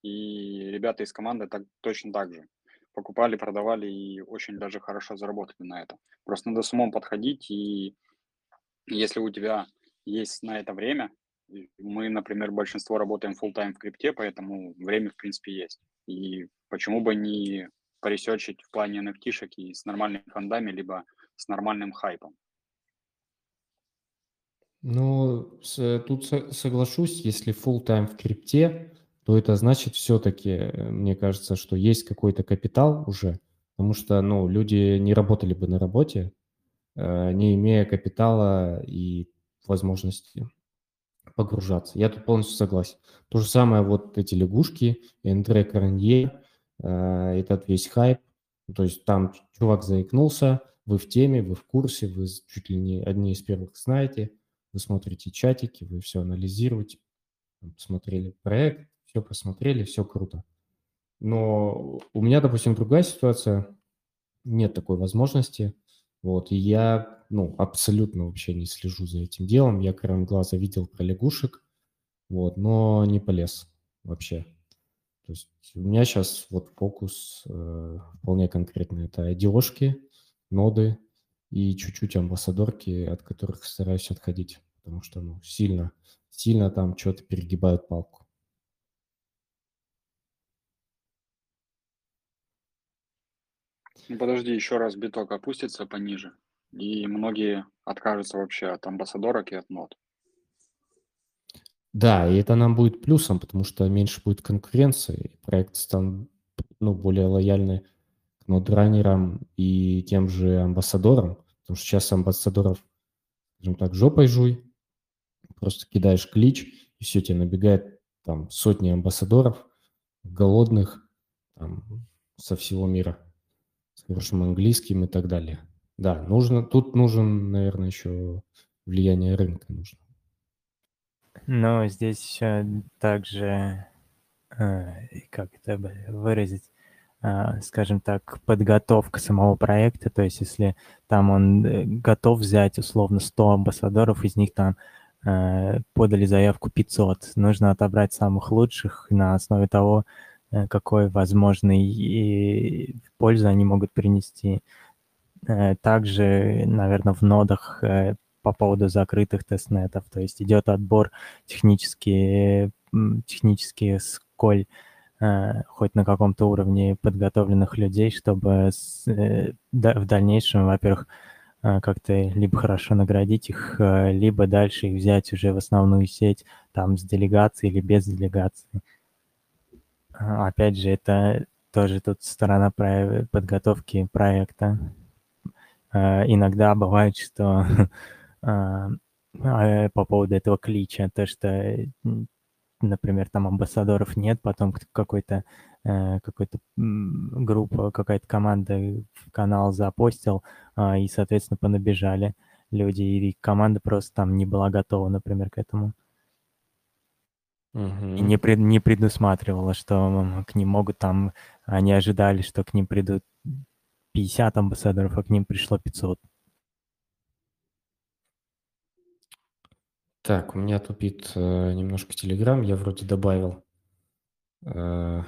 И ребята из команды так, точно так же покупали, продавали и очень даже хорошо заработали на этом. Просто надо с умом подходить, и если у тебя есть на это время, мы, например, большинство работаем full time в крипте, поэтому время, в принципе, есть. И почему бы не поресечить в плане nft и с нормальными фондами, либо с нормальным хайпом? Ну, с, тут соглашусь, если full time в крипте, то это значит все-таки, э, мне кажется, что есть какой-то капитал уже, потому что, ну, люди не работали бы на работе, э, не имея капитала и возможности погружаться. Я тут полностью согласен. То же самое вот эти лягушки, Эндре Каранье, э, этот весь хайп, то есть там чувак заикнулся, вы в теме, вы в курсе, вы чуть ли не одни из первых знаете, вы смотрите чатики, вы все анализируете, посмотрели проект, все посмотрели, все круто. Но у меня, допустим, другая ситуация, нет такой возможности. Вот, и я, ну, абсолютно вообще не слежу за этим делом. Я краем глаза видел про лягушек, вот, но не полез вообще. То есть у меня сейчас вот фокус э, вполне конкретно. Это IDO-шки, ноды и чуть-чуть амбассадорки, от которых стараюсь отходить, потому что, ну, сильно, сильно там что-то перегибают палку. Ну, подожди, еще раз биток опустится пониже, и многие откажутся вообще от амбассадорок и от нот. Да, и это нам будет плюсом, потому что меньше будет конкуренции, проект станут ну, более лояльны к нодранерам и тем же амбассадорам, потому что сейчас амбассадоров, скажем так, жопой жуй, просто кидаешь клич, и все, тебе набегает там сотни амбассадоров, голодных там, со всего мира хорошим английским и так далее. Да, нужно, тут нужен, наверное, еще влияние рынка нужно. Но здесь также, э, как это выразить, скажем так, подготовка самого проекта, то есть если там он э, готов взять условно 100 амбассадоров, из них там подали заявку 500, нужно отобрать самых лучших на основе того, Э, какой возможный пользу они могут принести. Э, также, наверное, в нодах э, по поводу закрытых тестнетов, то есть идет отбор технически, технически сколь хоть на каком-то уровне подготовленных людей, чтобы в дальнейшем, во-первых, как-то либо хорошо наградить их, либо дальше их взять уже в основную сеть, там, с делегацией или без делегации. Опять же, это тоже тут сторона подготовки проекта. А, иногда бывает, что а, <laughs> а, по поводу этого клича, то, что, например, там амбассадоров нет, потом какой-то э, какой-то группа, какая-то команда канал запостил, и, соответственно, понабежали люди, и команда просто там не была готова, например, к этому. Угу. И не, пред, не предусматривала, что к ним могут там... Они ожидали, что к ним придут 50 амбассадоров, а к ним пришло 500. Так, у меня тупит э, немножко Telegram, я вроде добавил. Э,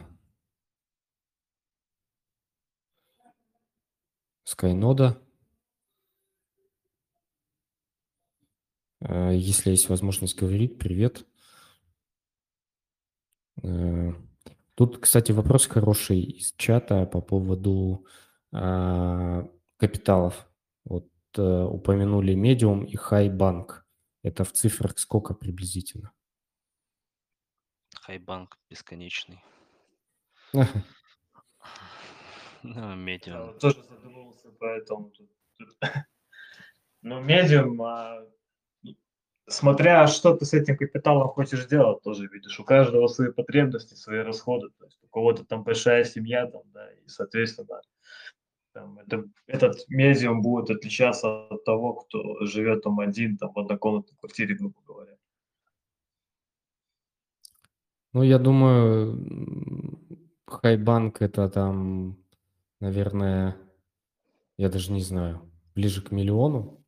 Skynoda. Э, если есть возможность говорить, привет. Э, тут, кстати, вопрос хороший из чата по поводу а, капиталов. Вот а, упомянули Medium и Хайбанк. Это в цифрах сколько приблизительно? Хайбанк бесконечный. <laughs> Ну, медиум. тоже задумывался по этому. Ну, медиум, смотря что ты с этим капиталом хочешь делать, тоже видишь, у каждого свои потребности, свои расходы, то есть у кого-то там большая семья, там, да, и, соответственно, там, это, этот медиум будет отличаться от того, кто живет там один, там, в однокомнатной квартире, грубо говоря. Ну, я думаю, Хайбанк это там, наверное, я даже не знаю, ближе к миллиону.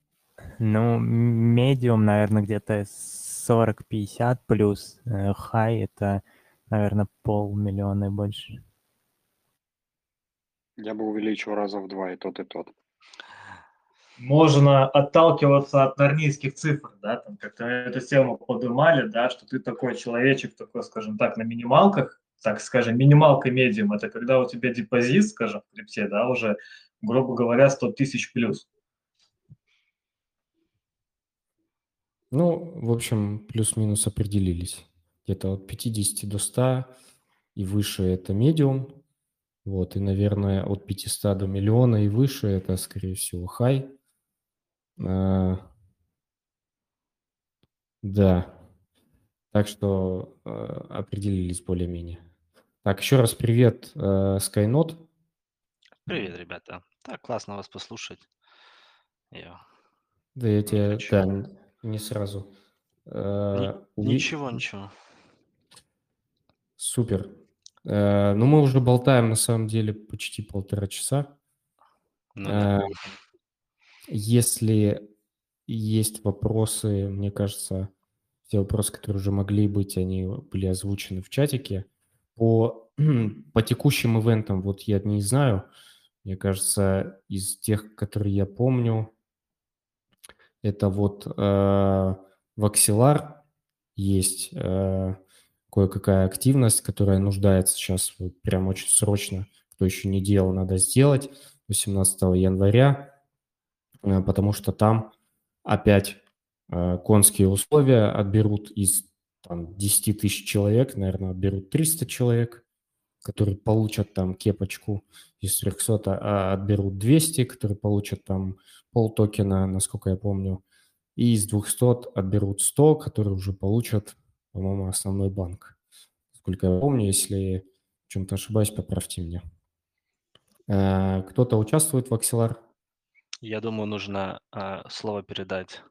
Ну, медиум, наверное, где-то 40-50 плюс. Э, хай это, наверное, полмиллиона и больше. Я бы увеличил раза в два и тот, и тот. Можно отталкиваться от нарнийских цифр, да, там как-то эту тему поднимали, да, что ты такой человечек, такой, скажем так, на минималках, так скажем, минималка медиум, это когда у тебя депозит, скажем, в крипте, да, уже, грубо говоря, 100 тысяч плюс. Ну, в общем, плюс-минус определились. Где-то от 50 до 100 и выше это медиум, вот, и, наверное, от 500 до миллиона и выше это, скорее всего, хай. А, да. Так что а, определились более-менее. Так, еще раз привет, а, Skynode. Привет, ребята. Так, классно вас послушать. Я Да, я тебя, хочу. да, не сразу. Ни- уви- Ничего, ничего. Супер. Э, ну, мы уже болтаем, на самом деле, почти полтора часа. Ну, да. Э, если есть вопросы, мне кажется, все вопросы, которые уже могли быть, они были озвучены в чатике. По, <clears throat> по текущим ивентам, вот я не знаю, мне кажется, из тех, которые я помню, это вот э, Ваксилар есть, э, кое-какая активность, которая нуждается сейчас вот прям очень срочно, кто еще не делал, надо сделать 18 января, э, потому что там опять э, конские условия отберут из там, 10 тысяч человек, наверное, отберут 300 человек, которые получат там кепочку, из 300 а отберут 200, которые получат там пол токена, насколько я помню, и из 200 отберут 100, которые уже получат по-моему, основной банк. Сколько я помню, если в чем-то ошибаюсь, поправьте меня. Э, кто-то участвует в Axelar? Я думаю, нужно а, слово передать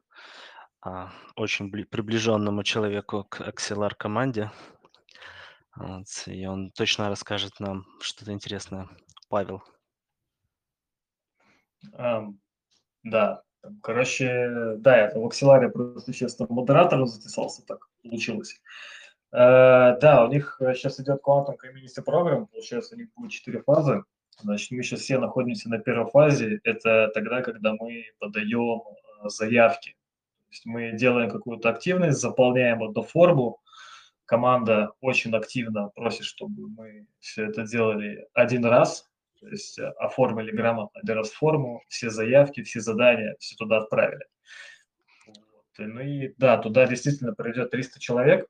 а, очень приближенному человеку к Axelar команде. Вот, и он точно расскажет нам что-то интересное. Павел. Um, да, короче, да, я в Axelar просто честно модератором записался так получилось. Э, да, у них сейчас идет Quantum Community Program, получается, у них будет четыре фазы. Значит, мы сейчас все находимся на первой фазе. Это тогда, когда мы подаем э, заявки. То есть мы делаем какую-то активность, заполняем эту форму. Команда очень активно просит, чтобы мы все это делали один раз, то есть э, оформили грамотно один раз форму, все заявки, все задания, все туда отправили. Ну и да, туда действительно придет 300 человек.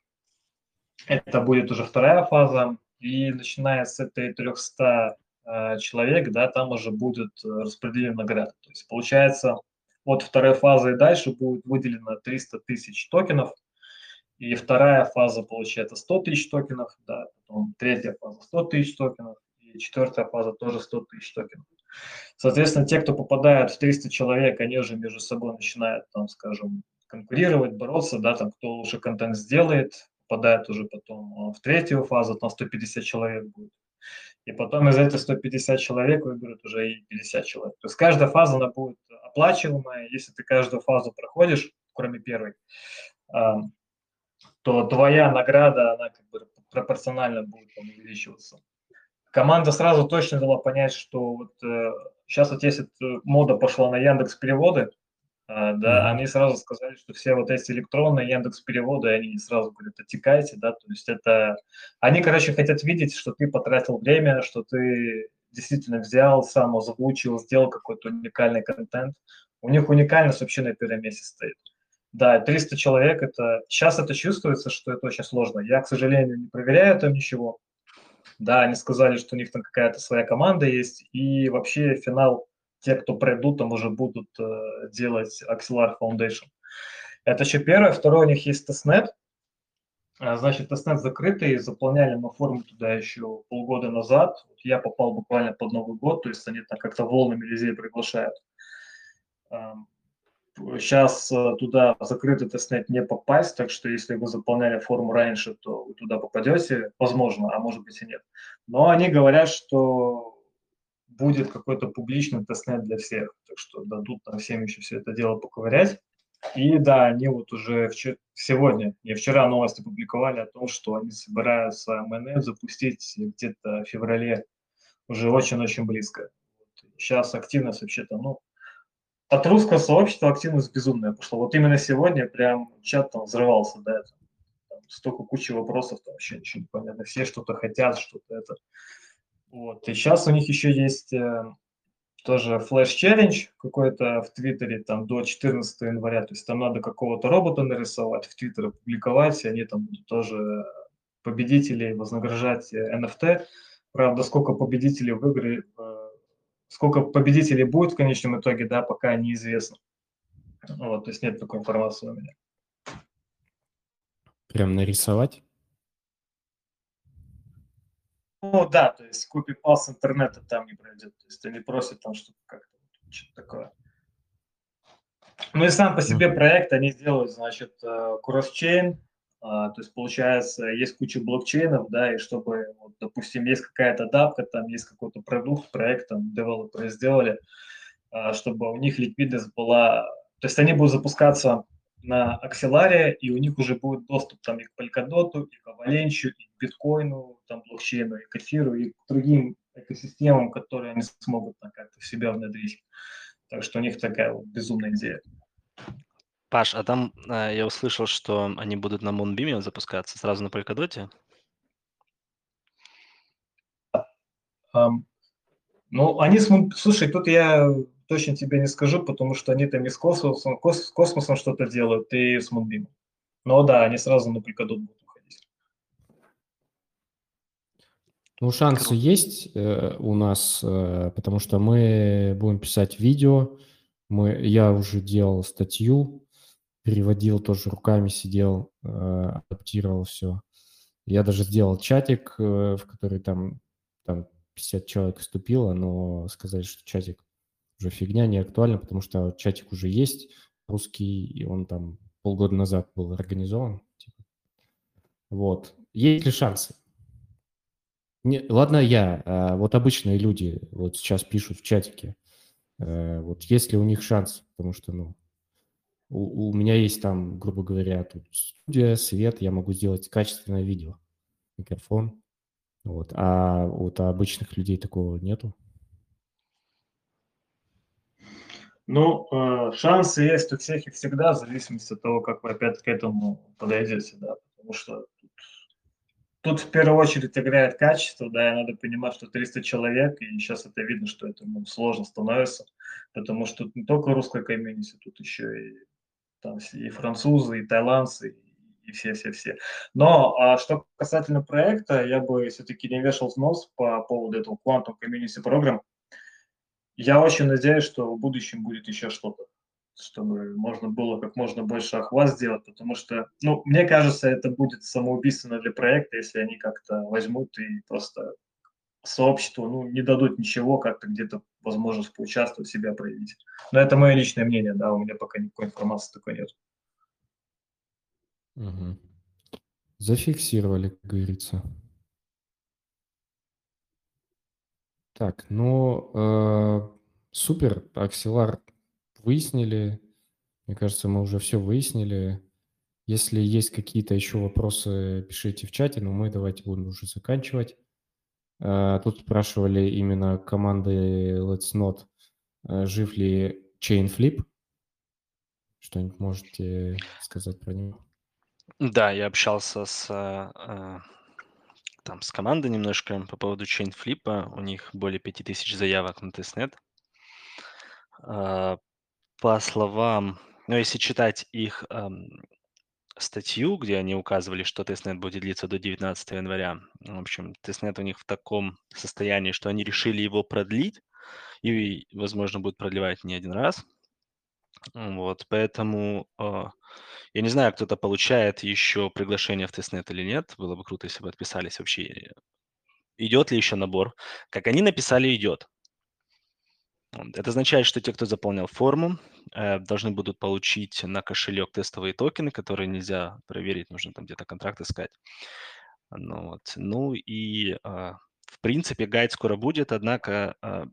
Это будет уже вторая фаза. И начиная с этой 300 э, человек, да, там уже будет э, распределен награды. То есть получается, от второй фазы и дальше будет выделено 300 тысяч токенов. И вторая фаза получается 100 тысяч токенов, да, потом третья фаза 100 тысяч токенов, четвертая фаза тоже 100 тысяч токенов. Соответственно, те, кто попадают в 300 человек, они уже между собой начинают, там, скажем, конкурировать, бороться, да, там, кто лучше контент сделает, попадает уже потом а, в третью фазу, там 150 человек будет. И потом из этих 150 человек выберут уже и 50 человек. То есть каждая фаза, она будет оплачиваемая. Если ты каждую фазу проходишь, кроме первой, то твоя награда, она как бы пропорционально будет там, увеличиваться. Команда сразу точно дала понять, что вот э, сейчас вот если мода пошла на Яндекс переводы, а, да, mm-hmm. они сразу сказали, что все вот эти электронные Яндекс переводы, они сразу говорят, отекайте, да, то есть это, они, короче, хотят видеть, что ты потратил время, что ты действительно взял, сам озвучил, сделал какой-то уникальный контент. У них уникальность вообще на первом месте стоит. Да, 300 человек, это сейчас это чувствуется, что это очень сложно. Я, к сожалению, не проверяю там ничего. Да, они сказали, что у них там какая-то своя команда есть, и вообще финал те, кто пройдут, там уже будут э, делать Axelar Foundation. Это еще первое. Второе, у них есть тестнет. А, значит, тестнет закрытый, заполняли мы форму туда еще полгода назад. Я попал буквально под Новый год, то есть они там как-то волнами везде приглашают. Сейчас э, туда в закрытый тестнет не попасть, так что если вы заполняли форму раньше, то вы туда попадете, возможно, а может быть и нет. Но они говорят, что будет какой-то публичный тестнет для всех, так что дадут там всем еще все это дело поковырять. И да, они вот уже вчера, сегодня, не вчера новости публиковали о том, что они собираются МНФ запустить где-то в феврале, уже очень-очень близко. Сейчас активность вообще-то, ну, от русского сообщества активность безумная пошла. Вот именно сегодня прям чат там взрывался, да, там, столько кучи вопросов, там вообще ничего не понятно. Все что-то хотят, что-то это. Вот. И сейчас у них еще есть э, тоже флеш-челлендж какой-то в Твиттере там до 14 января. То есть там надо какого-то робота нарисовать, в Твиттер опубликовать, и они там будут тоже победителей вознаграждать NFT. Э, Правда, сколько победителей в игре э, Сколько победителей будет в конечном итоге, да, пока неизвестно. Вот, то есть нет такой информации у меня. Прям нарисовать? Ну да, то есть копипас интернета там не пройдет. То есть они просят там что-то как-то, что-то такое. Ну и сам по себе проект они делают, значит, кросс-чейн, а, то есть, получается, есть куча блокчейнов, да, и чтобы, вот, допустим, есть какая-то дапка, там есть какой-то продукт, проект, там, девелоперы сделали, а, чтобы у них ликвидность была... То есть они будут запускаться на Акселаре, и у них уже будет доступ там и к Polkadot, и к Avalanche, и к биткоину, там, блокчейну, и к эфиру, и к другим экосистемам, которые они смогут как-то в себя внедрить. Так что у них такая вот безумная идея. Паш, а там э, я услышал, что они будут на Moonbeam запускаться сразу на Polkadot? Um, ну, они, слушай, тут я точно тебе не скажу, потому что они там и с космосом, кос, с космосом что-то делают, и с Moonbeam. Но да, они сразу на Polkadot будут уходить. Ну, шансы Круто. есть э, у нас, э, потому что мы будем писать видео. Мы, я уже делал статью переводил тоже руками, сидел, э, адаптировал все. Я даже сделал чатик, э, в который там, там 50 человек вступило, но сказать, что чатик уже фигня, не актуально, потому что чатик уже есть, русский, и он там полгода назад был организован. Типа. Вот. Есть ли шансы? Не, ладно, я, а вот обычные люди вот сейчас пишут в чатике, э, вот есть ли у них шанс, потому что, ну, у, у меня есть там, грубо говоря, тут студия, свет, я могу сделать качественное видео, микрофон. Вот. А вот у обычных людей такого нету. Ну, э, шансы есть у всех и всегда, в зависимости от того, как вы опять к этому подойдете, да, потому что тут, тут в первую очередь играет качество, да, и надо понимать, что 300 человек, и сейчас это видно, что это ну, сложно становится, потому что тут не только русская комьюнити, тут еще и там и французы, и тайландцы, и все-все-все. Но а что касательно проекта, я бы все-таки не вешал нос по поводу этого Quantum Community Program. Я очень надеюсь, что в будущем будет еще что-то, чтобы можно было как можно больше охват сделать, потому что, ну, мне кажется, это будет самоубийственно для проекта, если они как-то возьмут и просто сообществу ну, не дадут ничего, как-то где-то возможность поучаствовать, себя проявить. Но это мое личное мнение, да, у меня пока никакой информации такой нет. Угу. Зафиксировали, как говорится. Так, ну, э, супер, Акселар выяснили. Мне кажется, мы уже все выяснили. Если есть какие-то еще вопросы, пишите в чате, но мы давайте будем уже заканчивать. Э, тут спрашивали именно команды Let's Node, э, жив ли Chainflip. Что-нибудь можете сказать про него? Да, я общался с, э, там, с командой немножко по поводу Chainflip. У них более 5000 заявок на тестнет. По словам, ну, если читать их эм, статью, где они указывали, что тестнет будет длиться до 19 января. В общем, тестнет у них в таком состоянии, что они решили его продлить и, возможно, будут продлевать не один раз. Вот, поэтому э, я не знаю, кто-то получает еще приглашение в тестнет или нет. Было бы круто, если бы отписались вообще. Идет ли еще набор? Как они написали, идет. Это означает, что те, кто заполнял форму, э, должны будут получить на кошелек тестовые токены, которые нельзя проверить, нужно там где-то контракт искать. Ну, вот. ну и, а, в принципе, гайд скоро будет, однако а,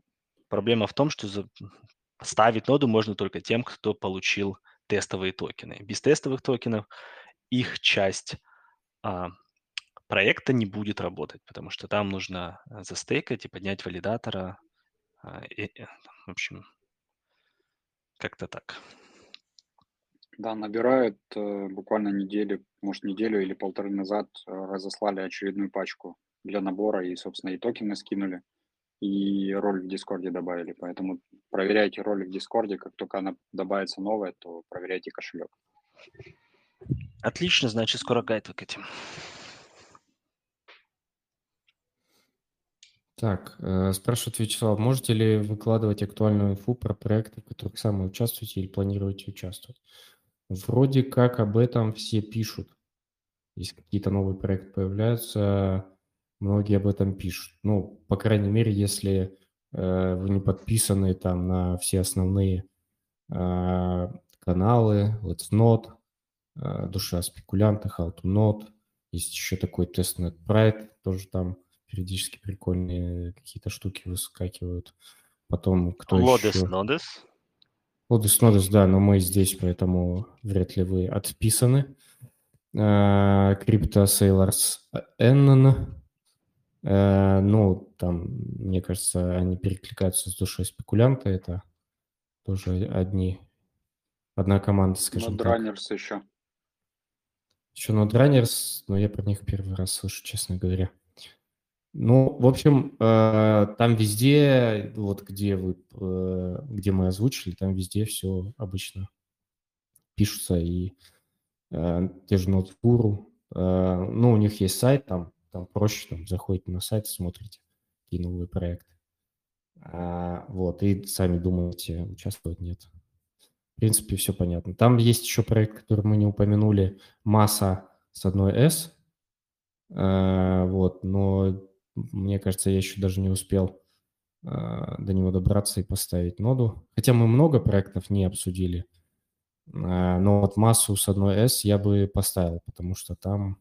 проблема в том, что ставить ноду можно только тем, кто получил тестовые токены. Без тестовых токенов их часть а, проекта не будет работать, потому что там нужно застейкать и поднять валидатора. А, и, в общем, как-то так. Да, набирают э, буквально неделю, может, неделю или полторы назад э, разослали очередную пачку для набора и, собственно, и токены скинули, и роль в Дискорде добавили. Поэтому проверяйте роль в Дискорде, как только она добавится новая, то проверяйте кошелек. Отлично, значит, скоро гайд к Так, э, спрашивает Вячеслав, можете ли выкладывать актуальную инфу про проекты, в которых сами участвуете или планируете участвовать? Вроде как об этом все пишут. Если какие-то новые проекты появляются, многие об этом пишут. Ну, по крайней мере, если э, вы не подписаны там на все основные э, каналы, Let's Not, э, Душа спекулянта, How to Not, есть еще такой тестнет Pride, тоже там периодически прикольные какие-то штуки выскакивают. Потом кто Лодес, еще? Нодес? Лодес Нодес, да, но мы здесь, поэтому вряд ли вы отписаны. Крипто Sailors N. Ну, там, мне кажется, они перекликаются с душой спекулянта. Это тоже одни, одна команда, скажем Nodrunners так. еще. Еще Nodrunners, но я про них первый раз слышу, честно говоря. Ну, в общем, э, там везде, вот где вы, э, где мы озвучили, там везде все обычно пишутся и э, те же Notguru. Ну, у них есть сайт, там, там проще, там заходите на сайт, смотрите, какие новые проекты. А, вот, и сами думаете, участвовать, нет. В принципе, все понятно. Там есть еще проект, который мы не упомянули, масса с одной S. Вот, но мне кажется, я еще даже не успел э, до него добраться и поставить ноду. Хотя мы много проектов не обсудили. Э, но вот массу с одной S я бы поставил, потому что там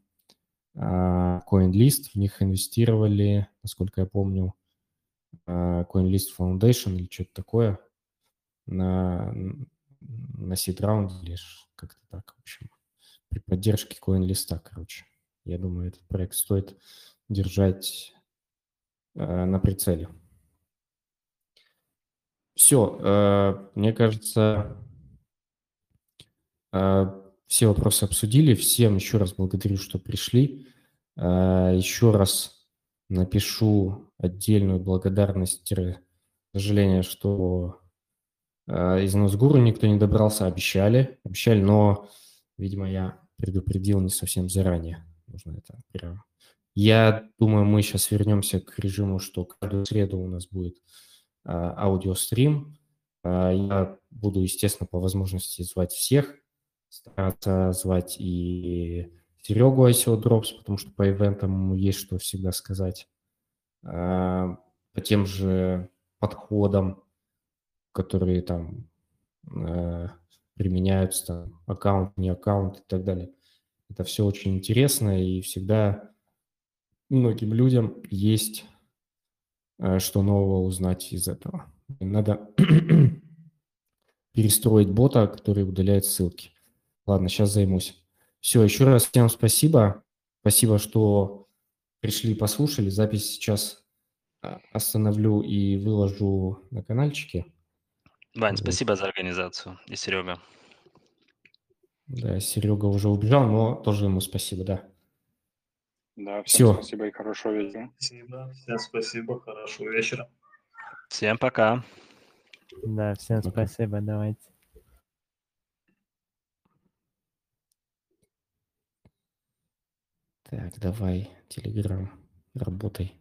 э, CoinList, в них инвестировали, насколько я помню, CoinList Foundation или что-то такое на, на seed round или как-то так, в общем, при поддержке CoinList, короче. Я думаю, этот проект стоит держать на прицеле. Все, э, мне кажется, э, все вопросы обсудили. Всем еще раз благодарю, что пришли. Еще раз напишу отдельную благодарность, сожаление, что из Носгуру никто не добрался, обещали, обещали, но, видимо, я предупредил не совсем заранее. Нужно это прям я думаю, мы сейчас вернемся к режиму, что каждую среду у нас будет а, аудиострим. А, я буду, естественно, по возможности звать всех, стараться звать и Серегу ICO Drops, потому что по ивентам ему есть что всегда сказать. А, по тем же подходам, которые там а, применяются, там, аккаунт, не аккаунт и так далее. Это все очень интересно и всегда многим людям есть э, что нового узнать из этого. Надо <clears throat> перестроить бота, который удаляет ссылки. Ладно, сейчас займусь. Все, еще раз всем спасибо. Спасибо, что пришли и послушали. Запись сейчас э, остановлю и выложу на каналчике. Вань, вот. спасибо за организацию. И Серега. Да, Серега уже убежал, но тоже ему спасибо, да. Да, всем Все. спасибо и хорошего вечера. Спасибо, всем спасибо, хорошего вечера. Всем пока. Да, всем пока. спасибо, давайте. Так, давай, Телеграм, работай.